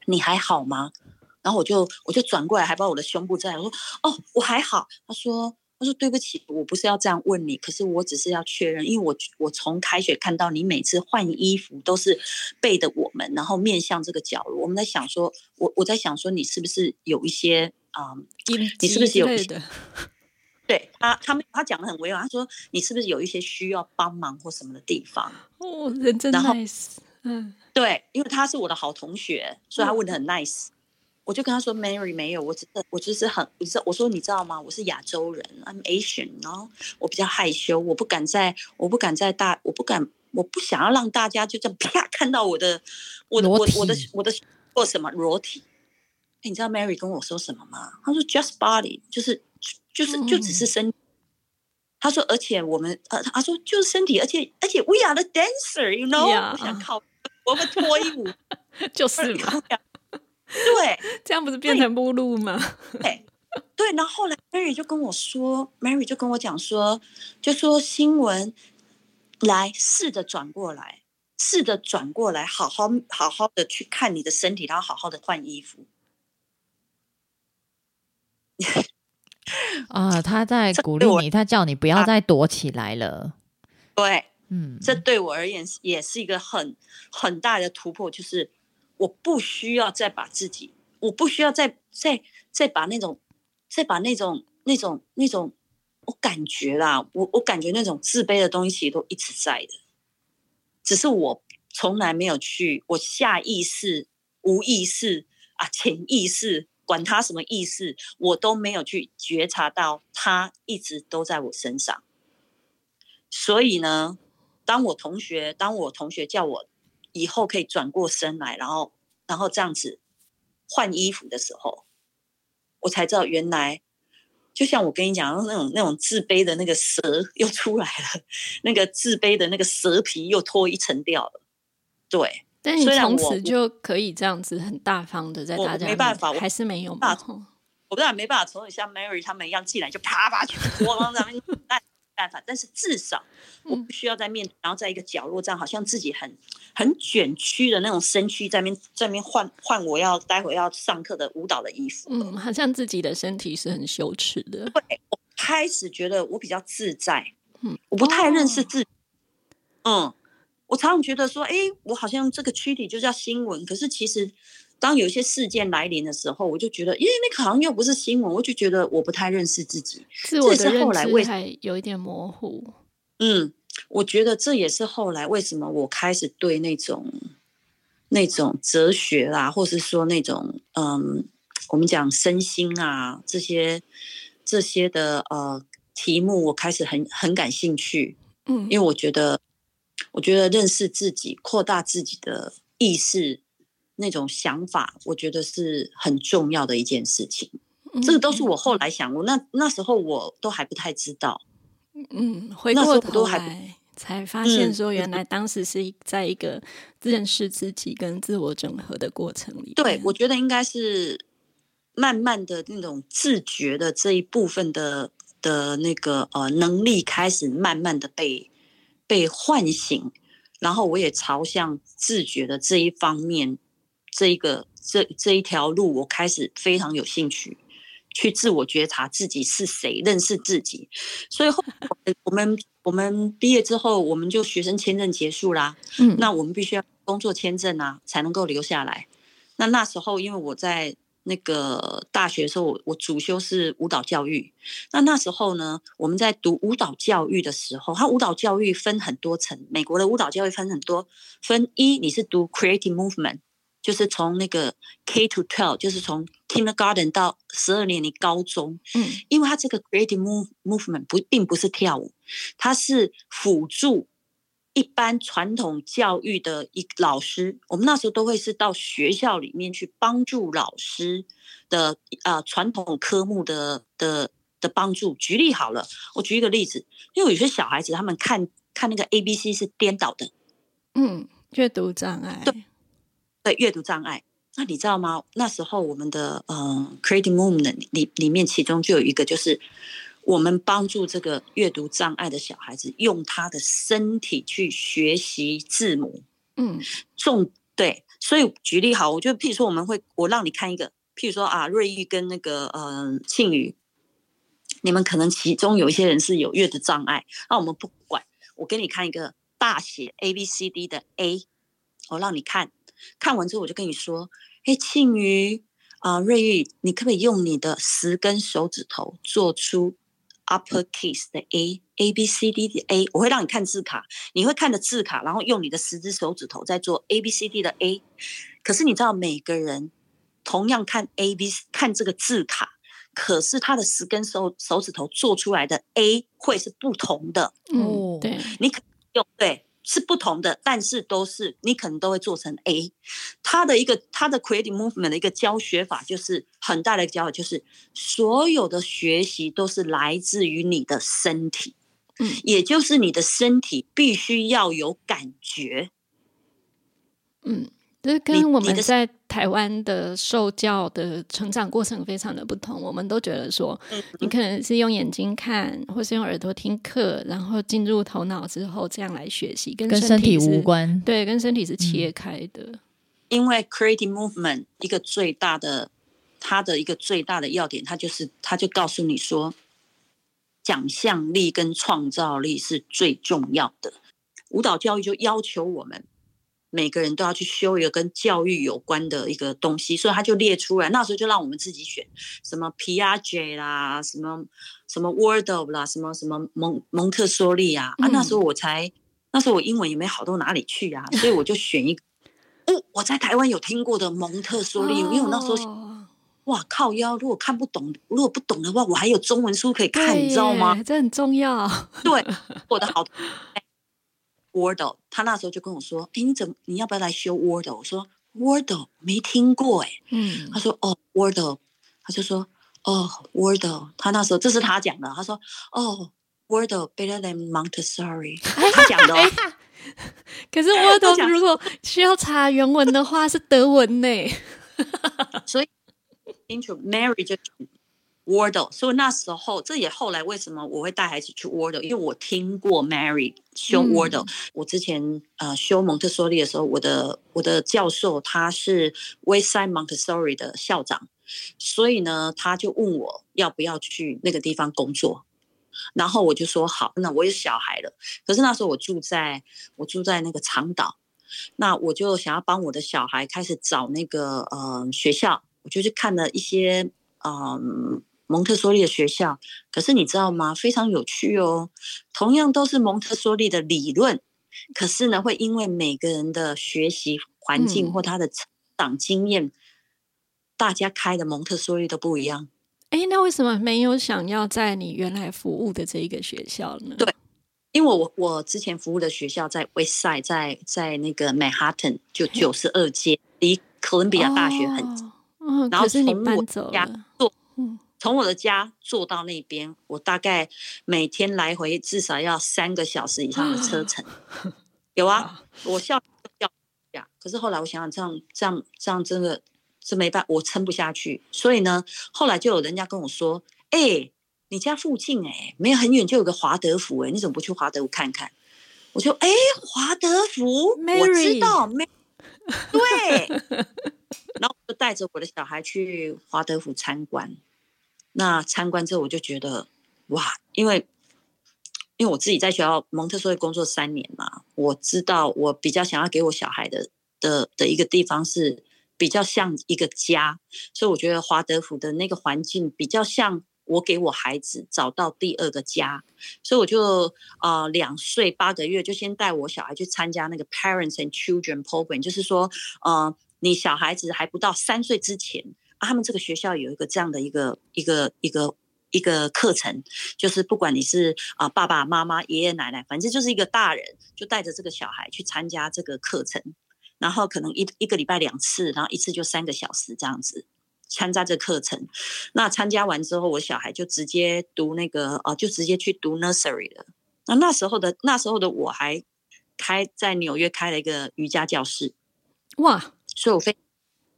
你还好吗？”然后我就我就转过来，还把我的胸部在，我说哦，我还好。他说他说对不起，我不是要这样问你，可是我只是要确认，因为我我从开学看到你每次换衣服都是背的我们，然后面向这个角落，我们在想说，我我在想说你是不是有一些啊、你是不是有一些？对他他们他讲的很委婉，他说你是不是有一些需要帮忙或什么的地方？(laughs) 哦，人真 nice，嗯，对，因为他是我的好同学，所以他问的很 nice。我就跟他说，Mary 没有，我只是我就是很，你知道我说你知道吗？我是亚洲人，I'm Asian，然后我比较害羞，我不敢在，我不敢在大，我不敢，我不想要让大家就这样 (laughs) 啪看到我的，我的我的我的体我的或什么裸体。哎，你知道 Mary 跟我说什么吗？他说 just body，就是就是就只是身。他说，而且我们呃，他说就是身体，而且而且 we are the dancer，you know，、我想靠，我们脱衣舞。(laughs) 就是嘛，(laughs) 对 (laughs) 这样不是变成目录吗？对对，然后后来 Mary 就跟我说，Mary 就跟我讲说，就说新闻来试着转过来，试着转过来，好好好好的去看你的身体，然后好好的换衣服。(laughs) 啊，他在鼓励你，他叫你不要再躲起来了。对，嗯，这对我而言也是一个很很大的突破，就是我不需要再把自己，我不需要再再再把那种再把那种那种那种，我感觉啦，我我感觉那种自卑的东西都一直在的，只是我从来没有去，我下意识、无意识啊、潜意识。管他什么意识，我都没有去觉察到，他一直都在我身上。所以呢，当我同学，当我同学叫我以后可以转过身来，然后然后这样子换衣服的时候，我才知道原来，就像我跟你讲那种那种自卑的那个蛇 (laughs) 又出来了，那个自卑的那个蛇皮又脱一层掉了。对，但你从此就可以这样子很大方的在大家没办法我还是没有大嘛？吼我当然没办法从你像 Mary 他们一样进来就啪啪全脱，光咱们办法，但是至少我不需要在面，然后在一个角落这样，好像自己很很卷曲的那种身躯在面在面换换我要待会要上课的舞蹈的衣服。嗯，好像自己的身体是很羞耻的。我开始觉得我比较自在，嗯我不太认识自己，嗯，我常常觉得说，哎，我好像这个躯体就叫新闻，可是其实当有一些事件来临的时候，我就觉得，因为那个好像又不是新闻，我就觉得我不太认识自己，自我的认后来为知还有一点模糊。嗯，我觉得这也是后来为什么我开始对那种那种哲学啦，或是说那种嗯，我们讲身心啊这些这些的呃题目，我开始很很感兴趣，嗯，因为我觉得我觉得认识自己、扩大自己的意识那种想法，我觉得是很重要的一件事情。这个都是我后来想，我那那时候我都还不太知道。嗯，回过头都还不来才发现嗯说，原来当时是在一个认识自己跟自我整合的过程里。对，我觉得应该是慢慢的那种自觉的这一部分的的那个呃能力开始慢慢的被被唤醒，然后我也朝向自觉的这一方面，这一个这这一条路，我开始非常有兴趣。去自我觉察自己是谁，认识自己。所以后来我们我们毕业之后，我们就学生签证结束啦。嗯，那我们必须要工作签证啊，才能够留下来。那那时候，因为我在那个大学的时候，我我主修是舞蹈教育。那那时候呢，我们在读舞蹈教育的时候，它舞蹈教育分很多层。美国的舞蹈教育分很多，分一你是读 creative movement，就是从那个 K to twelve，就是从 kindergarten 到十二年的高中，嗯因为他这个 creative move movement 不并不是跳舞，他是辅助一般传统教育的一老师。我们那时候都会是到学校里面去帮助老师的呃传统科目的的的帮助。举例好了，我举一个例子，因为有些小孩子他们看看那个 A B C 是颠倒的，嗯，阅读障碍。对阅读障碍。那你知道吗？那时候我们的呃 Creating movement 里里面，其中就有一个就是我们帮助这个阅读障碍的小孩子，用他的身体去学习字母。嗯重对，所以举例好，我就譬如说我们会，我让你看一个，譬如说啊，瑞玉跟那个呃庆宇，你们可能其中有一些人是有阅读障碍，那我们不管，我给你看一个大写 A B C D 的 A，我让你看，看完之后我就跟你说，哎，庆余啊，瑞玉，你可不可以用你的十根手指头做出 upper case 的 A A B C D 的 A？我会让你看字卡，你会看着字卡，然后用你的十只手指头在做 A B C D 的 A。可是你知道，每个人同样看 A B 看这个字卡，可是他的十根手手指头做出来的 A 会是不同的。嗯，对，你可用对是不同的，但是都是你可能都会做成 A。它的一个它的 creative movement 的一个教学法，就是很大的教法，就是所有的学习都是来自于你的身体，嗯，也就是你的身体必须要有感觉。嗯，这你跟我们在台湾的受教的成长过程非常的不同。我们都觉得说，嗯你可能是用眼睛看，或是用耳朵听课，然后进入头脑之后这样来学习，跟跟身体无。关。对，跟身体是切开的。因为 creative movement 一个最大的，它的一个最大的要点，它就是它就告诉你说，想象力跟创造力是最重要的。舞蹈教育就要求我们每个人都要去修一个跟教育有关的一个东西，所以他就列出来。那时候就让我们自己选，什么 Piaget 啦，什么什么 Word of 啦，什么什么蒙蒙特梭利啊。啊，那时候我才那时候我英文也没好到哪里去啊，所以我就选一个。哦，我在台湾有听过的蒙特梭利，因为我那时候哦哇靠腰，如果看不懂，如果不懂的话，我还有中文书可以看，你知道吗？耶？这很重要。对，我的好 Wordle，他那时候就跟我说：“哎，你怎么你要不要来修 Wordle？” 我说：“Wordle 没听过哎。嗯他说：“哦，Wordle。”他就说：“哦，Wordle。”他那时候这是他讲的，他说：“哦，Wordle better than Montessori。”他讲的、哦。可是 Wordle 如果需要查原文的话，是德文呢。所以 intro Mary 就 Wordle，所以那时候这也后来为什么我会带孩子去 Wordle，因为我听过 Mary 修嗯。Wordle，、我之前呃修蒙特梭利的时候，我的我的教授他是 Westside Montessori 的校长，所以呢他就问我要不要去那个地方工作。然后我就说好，那我有小孩了。可是那时候我住在我住在那个长岛，那我就想要帮我的小孩开始找那个呃学校，我就去看了一些嗯蒙特梭利的学校。可是你知道吗？非常有趣哦，同样都是蒙特梭利的理论，可是呢，会因为每个人的学习环境嗯或他的成长经验，大家开的蒙特梭利都不一样。哎，那为什么没有想要在你原来服务的这一个学校呢？对因为我我之前服务的学校在 West Side，在在那个 Manhattan，就九十二街，离哥伦比亚大学很近。哦嗯，然后是你从我家了。坐嗯，从我的家坐到那边，我大概每天来回至少要三个小时以上的车程。有啊，(laughs) 我校校呀，可是后来我想想，这样这样这样真的是没办法，我撑不下去。所以呢，后来就有人家跟我说：“哎、你家附近哎、没有很远就有个华德福哎、你怎么不去华德福看看？”我就哎，华德福我 Mary 知道，Mary (laughs) 对，然后我就带着我的小孩去华德福参观。那参观之后，我就觉得哇，因为因为我自己在学校蒙特梭利工作三年嘛，我知道我比较想要给我小孩的的的一个地方是比较像一个家，所以我觉得华德福的那个环境比较像我给我孩子找到第二个家，所以我就呃两岁八个月就先带我小孩去参加那个 Parents and Children Program，就是说呃你小孩子还不到三岁之前。啊，他们这个学校有一个这样的一个一个一个一个课程，就是不管你是啊、爸爸妈妈、爷爷奶奶，反正就是一个大人，就带着这个小孩去参加这个课程，然后可能一一个礼拜两次，然后一次就三个小时这样子参加这课程。那参加完之后，我小孩就直接读那个呃，就直接去读 nursery 了。那那时候的那时候的我还开在纽约开了一个瑜伽教室，哇，所以我非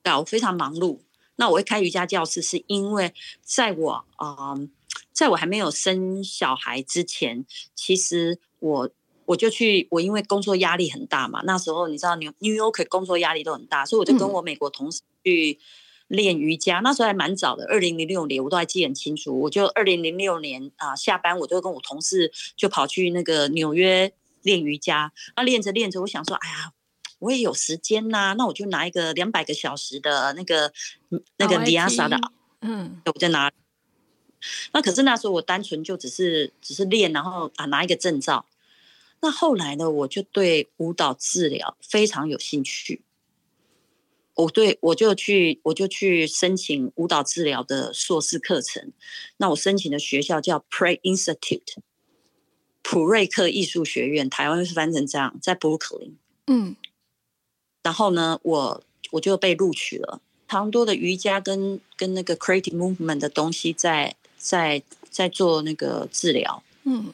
对啊我非常忙碌。那我会开瑜伽教室，是因为在我啊、嗯在我还没有生小孩之前，其实我我就去，我因为工作压力很大嘛，那时候你知道纽 New York 工作压力都很大，所以我就跟嗯我美国同事去练瑜伽，那时候还蛮早的，二零零六年我都还记得很清楚。我就二零零六年啊，下班我就跟我同事就跑去那个纽约练瑜伽。那练着练着，我想说，哎呀，我也有时间呐，那我就拿一个两百个小时的那个那个迪亚莎的，嗯，我在拿。那可是那时候我单纯就只是只是练，然后啊拿一个证照。那后来呢，我就对舞蹈治疗非常有兴趣。我对我就去我就去申请舞蹈治疗的硕士课程。那我申请的学校叫 Pray Institute，普瑞克艺术学院，台湾是翻成这样，在 Brooklyn。嗯。然后呢，我我就被录取了。常多的瑜伽跟跟那个 Creative Movement 的东西在。在在做那个治疗，嗯，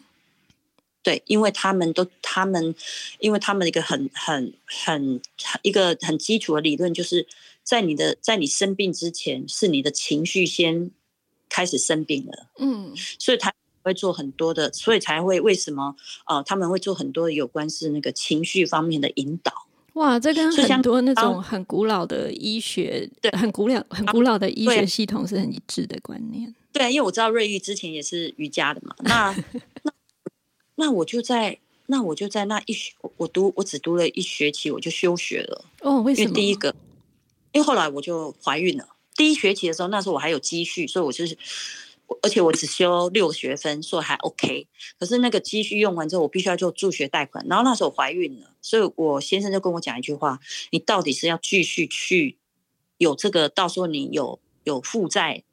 对，因为他们都他们，因为他们一个很很很一个很基础的理论，就是在你的在你生病之前，是你的情绪先开始生病了，嗯，所以他会做很多的，所以才会为什么呃他们会做很多的有关是那个情绪方面的引导。哇，这跟很多那种很古老的医学，对，很古老很古老的医学系统是很一致的观念。对，因为我知道瑞玉之前也是瑜伽的嘛，那 (laughs) 那那我就在那我就在那一学，我读我只读了一学期，我就休学了。哦，为什么？第一个，因为后来我就怀孕了。第一学期的时候，那时候我还有积蓄，所以我就是，而且我只修六学分，所以还 OK。可是那个积蓄用完之后，我必须要做助学贷款。然后那时候怀孕了，所以我先生就跟我讲一句话：你到底是要继续去有这个，到时候你有有负债？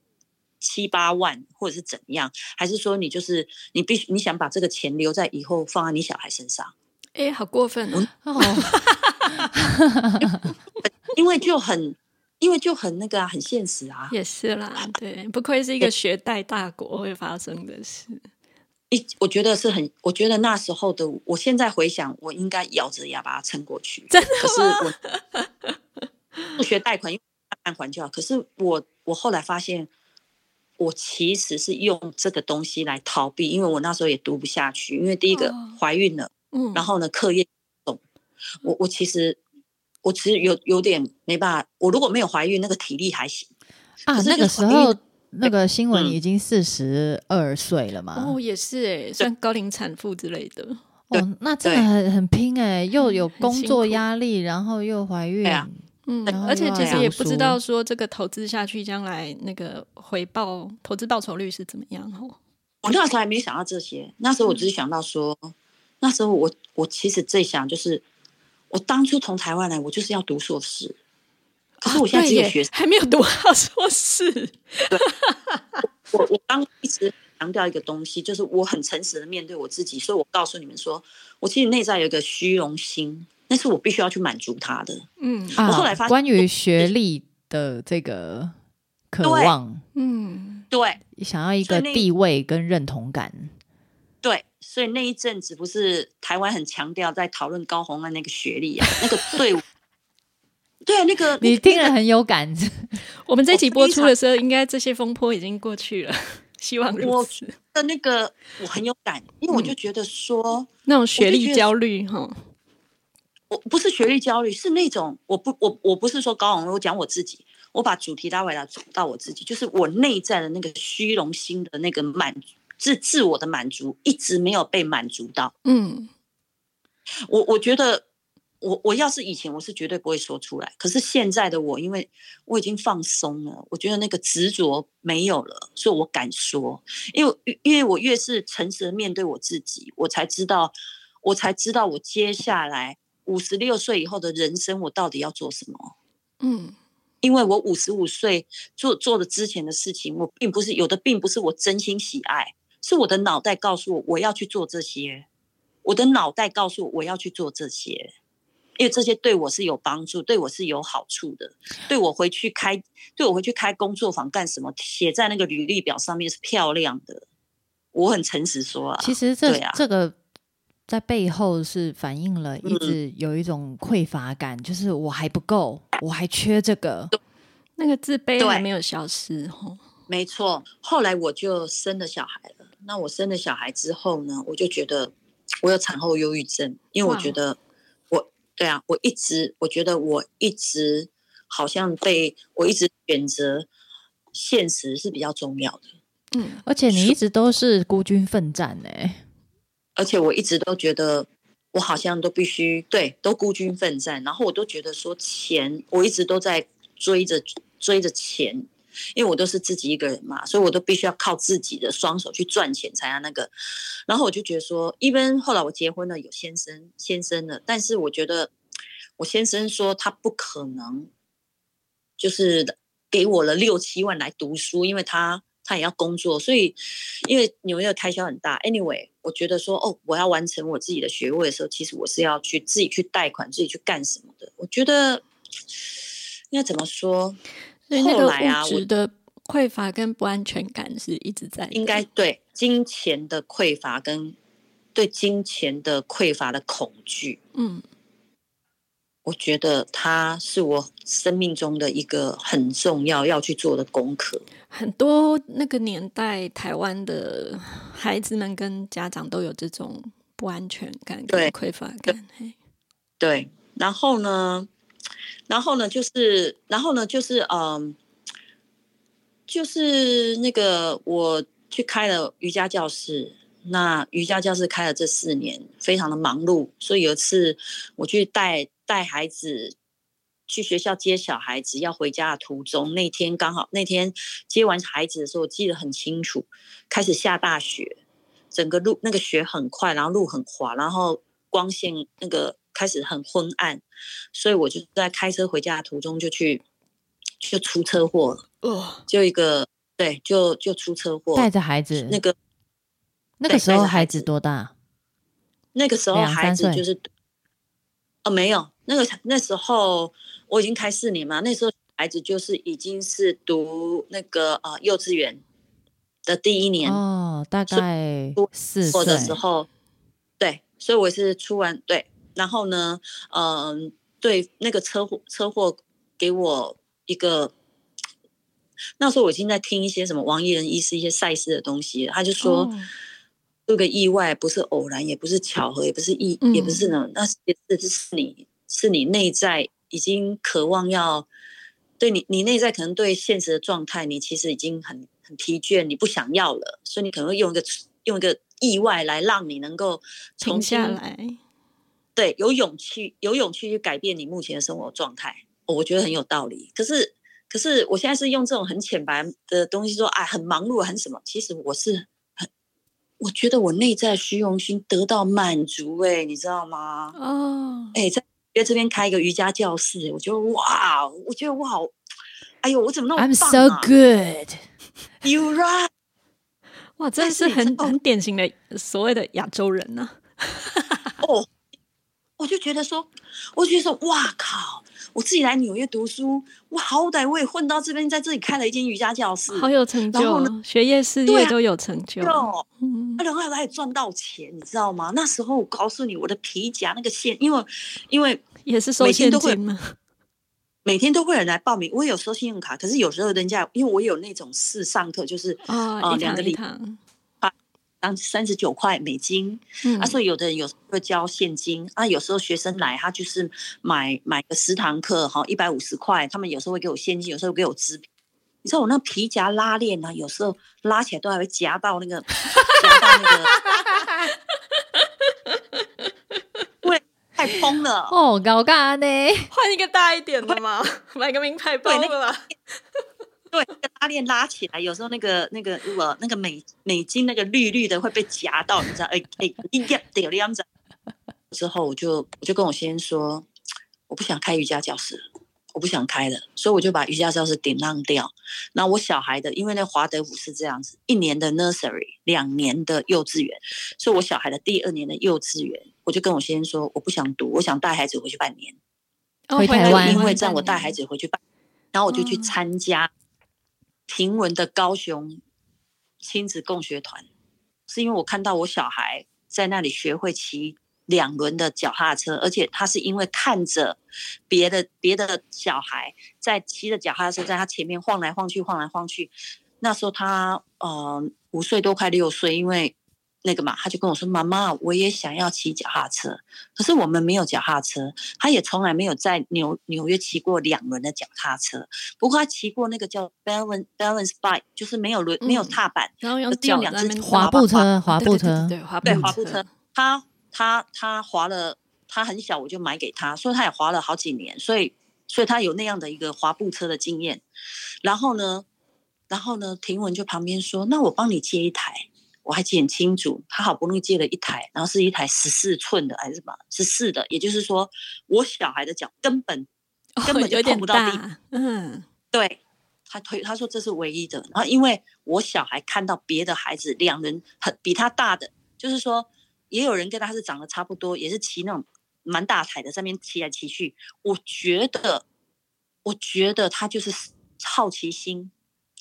七八万，或者是怎样？还是说你就是你必须你想把这个钱留在以后放在你小孩身上？哎，好过分哦！(laughs) 因为就很，因为就很那个啊，很现实啊。也是啦，对，不愧是一个学贷大国会发生的事。一，我觉得是很，我觉得那时候的，我现在回想，我应该咬着牙把它撑过去。真的是我不学贷款，因为慢慢还就好。可是我，我后来发现。我其实是用这个东西来逃避，因为我那时候也读不下去，因为第一个怀孕了，嗯，然后呢课业重，我我其实我其实有有点没办法，我如果没有怀孕，那个体力还行啊。那个时候那个新闻已经四十二岁了嘛，哦，也是哎，算高龄产妇之类的，哦，那真的很很拼哎，又有工作压力，然后又怀孕。嗯，而且其实也不知道说这个投资下去将来那个回报投资报酬率是怎么样哦。我那时候还没想到这些，那时候我只是想到说，那时候我我其实最想就是，我当初从台湾来，我就是要读硕士，可是我现在只有学还没有读好硕士。(laughs) 我我刚一直强调一个东西，就是我很诚实的面对我自己，所以我告诉你们说，我其实内在有一个虚荣心。那是我必须要去满足他的。嗯，我后来发现关于学历的这个渴望，嗯，对，想要一个地位跟认同感。对，所以那一阵子不是台湾很强调在讨论高红安那个学历啊，那个队伍。(laughs) 对啊，那个你听了很有感。(laughs) 我们这期播出的时候，应该这些风波已经过去了。希望如此。的那个我很有感，因为我就觉得说那种学历焦虑哈。我不是学历焦虑，是那种我不我我不是说高昂，我讲我自己，我把主题拉回来到我自己，就是我内在的那个虚荣心的那个满自自我的满足一直没有被满足到。嗯，我我觉得我我要是以前我是绝对不会说出来，可是现在的我，因为我已经放松了，我觉得那个执着没有了，所以我敢说，因为因为我越是诚实的面对我自己，我才知道我才知道我接下来。五十六岁以后的人生，我到底要做什么？嗯，因为我五十五岁做做的之前的事情，我并不是有的，并不是我真心喜爱，是我的脑袋告诉我我要去做这些，我的脑袋告诉我我要去做这些，因为这些对我是有帮助，对我是有好处的，对我回去开，对我回去开工作坊干什么？写在那个履历表上面是漂亮的，我很诚实说啊，其实这这个。在背后是反映了一直有一种匮乏感，就是我还不够，我还缺这个，那个自卑还没有消失哈。没错，后来我就生了小孩了。那我生了小孩之后呢，我就觉得我有产后忧郁症，因为我觉得我对啊，我一直我觉得我一直好像被我一直选择现实是比较重要的。嗯，而且你一直都是孤军奋战呢、而且我一直都觉得，我好像都必须对，都孤军奋战。然后我都觉得说钱，我一直都在追着追着钱，因为我都是自己一个人嘛，所以我都必须要靠自己的双手去赚钱才要那个。然后我就觉得说，一般后来我结婚了，有先生先生了，但是我觉得我先生说他不可能，就是给我了六七万来读书，因为他他也要工作，所以因为纽约的开销很大。Anyway，我觉得说哦，我要完成我自己的学位的时候，其实我是要去自己去贷款，自己去干什么的。我觉得应该怎么说？所以那个后来啊物质的匮乏跟不安全感是一直在的，应该对金钱的匮乏跟对金钱的匮乏的恐惧，嗯我觉得它是我生命中的一个很重要要去做的功课。很多那个年代台湾的孩子们跟家长都有这种不安全感跟对匮乏感。嘿对，然后呢，然后呢，就是，然后呢，就是，嗯，就是那个我去开了瑜伽教室，那瑜伽教室开了这四年，非常的忙碌，所以有一次我去带带孩子去学校接小孩子，要回家的途中，那天刚好那天接完孩子的时候，我记得很清楚，开始下大雪，整个路那个雪很快，然后路很滑，然后光线那个开始很昏暗，所以我就在开车回家的途中就去就出车祸了，哦，就一个对，就就出车祸，带着孩子，那个那个时候孩子子多大？那个时候孩子就是哦没有，那个那时候我已经开四年嘛，那时候孩子就是已经是读那个呃幼稚园的第一年，哦，大概出四岁的时候，对，所以我是出完对，然后呢，嗯、对，那个车祸车祸给我一个，那时候我已经在听一些什么王一仁医师一些赛事的东西，他就说。哦这个意外不是偶然，也不是巧合，也不是意，嗯也不是呢，那是是是你是你内在已经渴望要对你，你内在可能对现实的状态，你其实已经很很疲倦，你不想要了，所以你可能会用一个用一个意外来让你能够重下来，对，有勇气，有勇气去改变你目前的生活状态，哦我觉得很有道理。可是，可是我现在是用这种很浅白的东西说，哎，很忙碌，很什么？其实我是很，我觉得我内在虚荣心得到满足、哎，你知道吗？哦，哎，在约这边开一个瑜伽教室，我觉得哇，我觉得我好，哎呦，我怎么那么，I'm 棒 so 啊 good。？You right，(laughs) 哇，真的是很很典型的所谓的亚洲人呢、哦，我就觉得说，我就觉得说，哇靠！我自己来纽约读书，我好歹我也混到这边，在这里开了一间瑜伽教室，好有成然后就，学业事业都有成就。哟，嗯，然后还也赚到钱，你知道吗？那时候我告诉你，我的皮夹那个线，因为因为也是收现每天都会金吗？(laughs) 每天都会有人来报名，我也有收信用卡，可是有时候人家因为我有那种试上课，就是哦，呃一堂一两个礼堂，当三十九块美金，嗯啊，所以有的人有时候会交现金啊，有时候学生来他就是买买个十堂课哈，一百五十块，他们有时候会给我现金，有时候会给我支票。你知道我那皮夹拉链啊，有时候拉起来都还会夹到那个夹到那个，(laughs) 对，太蓬了。哦，搞尬呢？换一个大一点的嘛，买个名牌包了吧。(laughs) 对，那个拉链拉起来，有时候那个那个我那个美美金那个绿绿的会被夹到，你知道？哎哎，一样得了样子。之后我就我就跟我先生说，我不想开瑜伽教室，我不想开了，所以我就把瑜伽教室顶浪掉。然后我小孩的，因为那华德福是这样子，一年的 nursery，两年的幼稚园，所以我小孩的第二年的幼稚园，我就跟我先生说，我不想读，我想带孩子回去半年。哦回台湾因为回这样我带孩子回去办，然后我就去嗯参加平文的高雄亲子共学团，是因为我看到我小孩在那里学会骑两轮的脚踏车，而且他是因为看着别的别的小孩在骑着脚踏车在他前面晃来晃去晃来晃去，那时候他呃五岁多快六岁，因为那个嘛，他就跟我说：“妈妈，我也想要骑脚踏车，可是我们没有脚踏车。他也从来没有在纽纽约骑过两轮的脚踏车，不过他骑过那个叫 balance balance bike，就是没有轮、没有踏板，然后用就脚两只滑步车，滑步车，对滑步车。他他他滑了，他很小我就买给他，所以他也滑了好几年，所以所以他有那样的一个滑步车的经验。然后呢，然后呢，婷文就旁边说：“那我帮你借一台。”我还记得很清楚，他好不容易借了一台，然后是一台十四寸的还是什么十四的，也就是说我小孩的脚根本根本就碰不到地大，嗯，对他推，他说这是唯一的。然后因为我小孩看到别的孩子两人很比他大的，就是说也有人跟他是长得差不多，也是骑那种蛮大台的，上面骑来骑去。我觉得，我觉得他就是好奇心，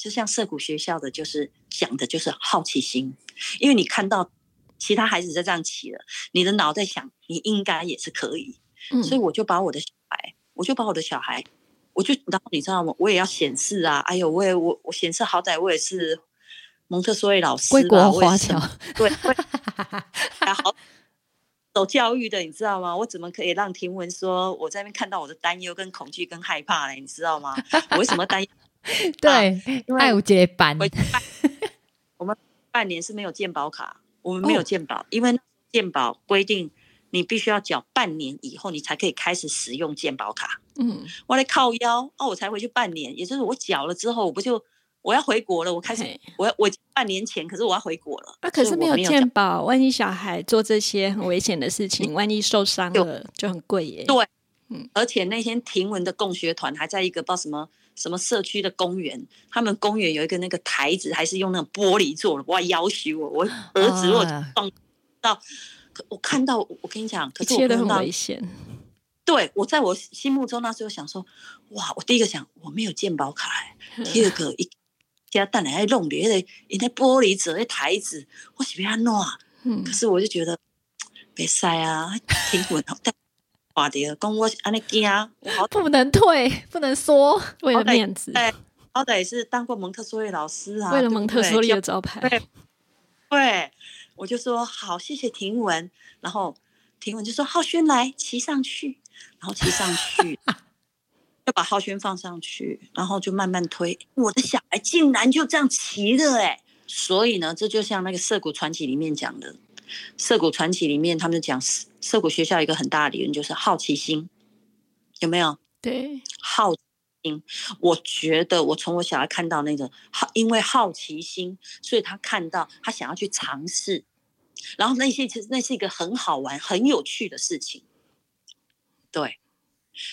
就像涩谷学校的，就是讲的就是好奇心，因为你看到其他孩子在这样骑了，你的脑在想你应该也是可以。嗯所以我就把我的小孩，我就把我的小孩，我就然后你知道吗？我也要显示啊，哎呦，我也我我显示，好歹我也是蒙特梭利老师吧，归国华侨对，还好走教育的，你知道吗？我怎么可以让婷文说我在那边看到我的担忧、跟恐惧、跟害怕呢？你知道吗？我为什么担忧？(laughs) 对，因为爱无节班，我 (laughs) 们半年是没有健保卡，我们没有哦健保，因为健保规定你必须要缴半年以后，你才可以开始使用健保卡。嗯，我来靠腰哦，我才回去半年，也就是我缴了之后，我不就我要回国了？我开始我要我半年前，可是我要回国了。啊，可是没没有健缴保，万一小孩做这些很危险的事情，万一受伤了就很贵耶。对嗯而且那天婷文的共学团还在一个不知道什么什么社区的公园，他们公园有一个那个台子，还是用那种玻璃做的，哇，要挟我，我儿子如果啊撞到，可我看到，我跟你讲，可是我看到危险。对我在我心目中那时候想说，哇，我第一个想我没有健保卡、欸，(laughs) 第二个一家蛋来弄的，那个那玻璃纸那台子，我是要安怎啊？嗯可，是我就觉得别塞啊，(laughs) 挺稳，但话的，讲我安尼惊，(laughs) 我好不能退，不能缩，为了面子，哎好歹也是当过蒙特梭利老师啊，为了蒙特梭利的招牌，对对，我就说好，谢谢婷文，然后婷文就说浩轩来骑上去，然后骑上去，(laughs) 就把浩轩放上去，然后就慢慢推，我的小孩竟然就这样骑了哎、所以呢，这就像那个涩谷传奇里面讲的，涩谷传奇里面他们讲涩涩谷学校一个很大的理论就是好奇心，有没有？对，好奇心，我觉得我从我小孩看到那个好，因为好奇心，所以他看到他想要去尝试，然后那些其实那是一个很好玩、很有趣的事情，对。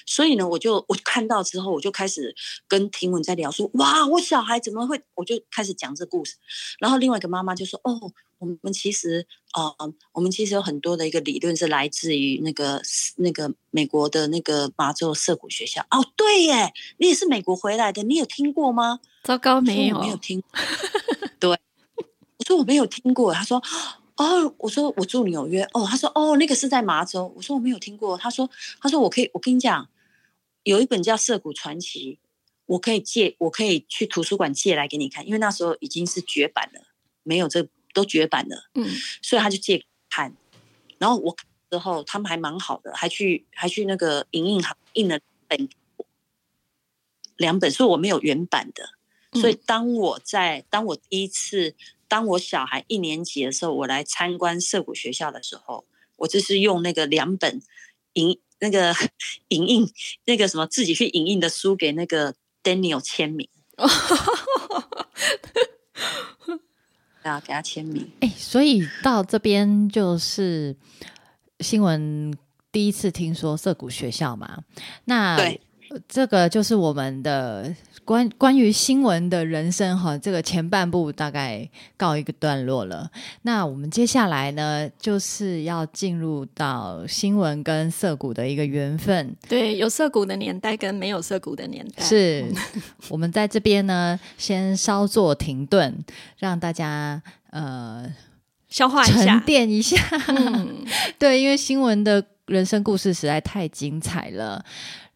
所以呢，我就我看到之后，我就开始跟婷文在聊说，哇，我小孩怎么会？我就开始讲这故事。然后另外一个妈妈就说，哦，我们其实，呃，我们其实有很多的一个理论是来自于那个那个美国的那个麻州涩谷学校。哦，对耶，你也是美国回来的，你有听过吗？糟糕，没有我没有听。(laughs) 对，我说我没有听过。他说，哦，我说我住纽约。哦，他说，哦，那个是在麻州。我说我没有听过。他说，他说我可以，我跟你讲，有一本叫《涩谷传奇》，我可以借，我可以去图书馆借来给你看，因为那时候已经是绝版了，没有这都绝版了。嗯，所以他就借看，然后我之后他们还蛮好的，还去还去那个影印行印了本两本，所以我没有原版的。所以当我在当我第一次当我小孩一年级的时候，我来参观涩谷学校的时候，我就是用那个两本影那个影印那个什么自己去影印的书给那个 Daniel 签名。(laughs) 啊，给他签名。哎、所以到这边就是新闻第一次听说涩谷学校嘛，那对这个就是我们的关关于新闻的人生哈，这个前半部大概告一个段落了。那我们接下来呢，就是要进入到新闻跟涩谷的一个缘分。对，有涩谷的年代跟没有涩谷的年代，是我们在这边呢，先稍作停顿，让大家呃消化一下沉下。淀一下。嗯，(laughs) 对，因为新闻的人生故事实在太精彩了。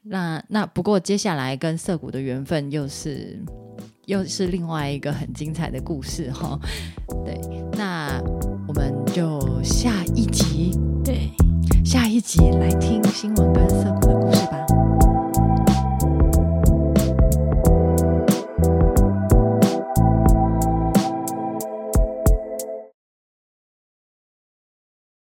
那那不过接下来跟涩谷的缘分又是又是另外一个很精彩的故事哈。对，那我们就下一集，对，下一集来听新闻跟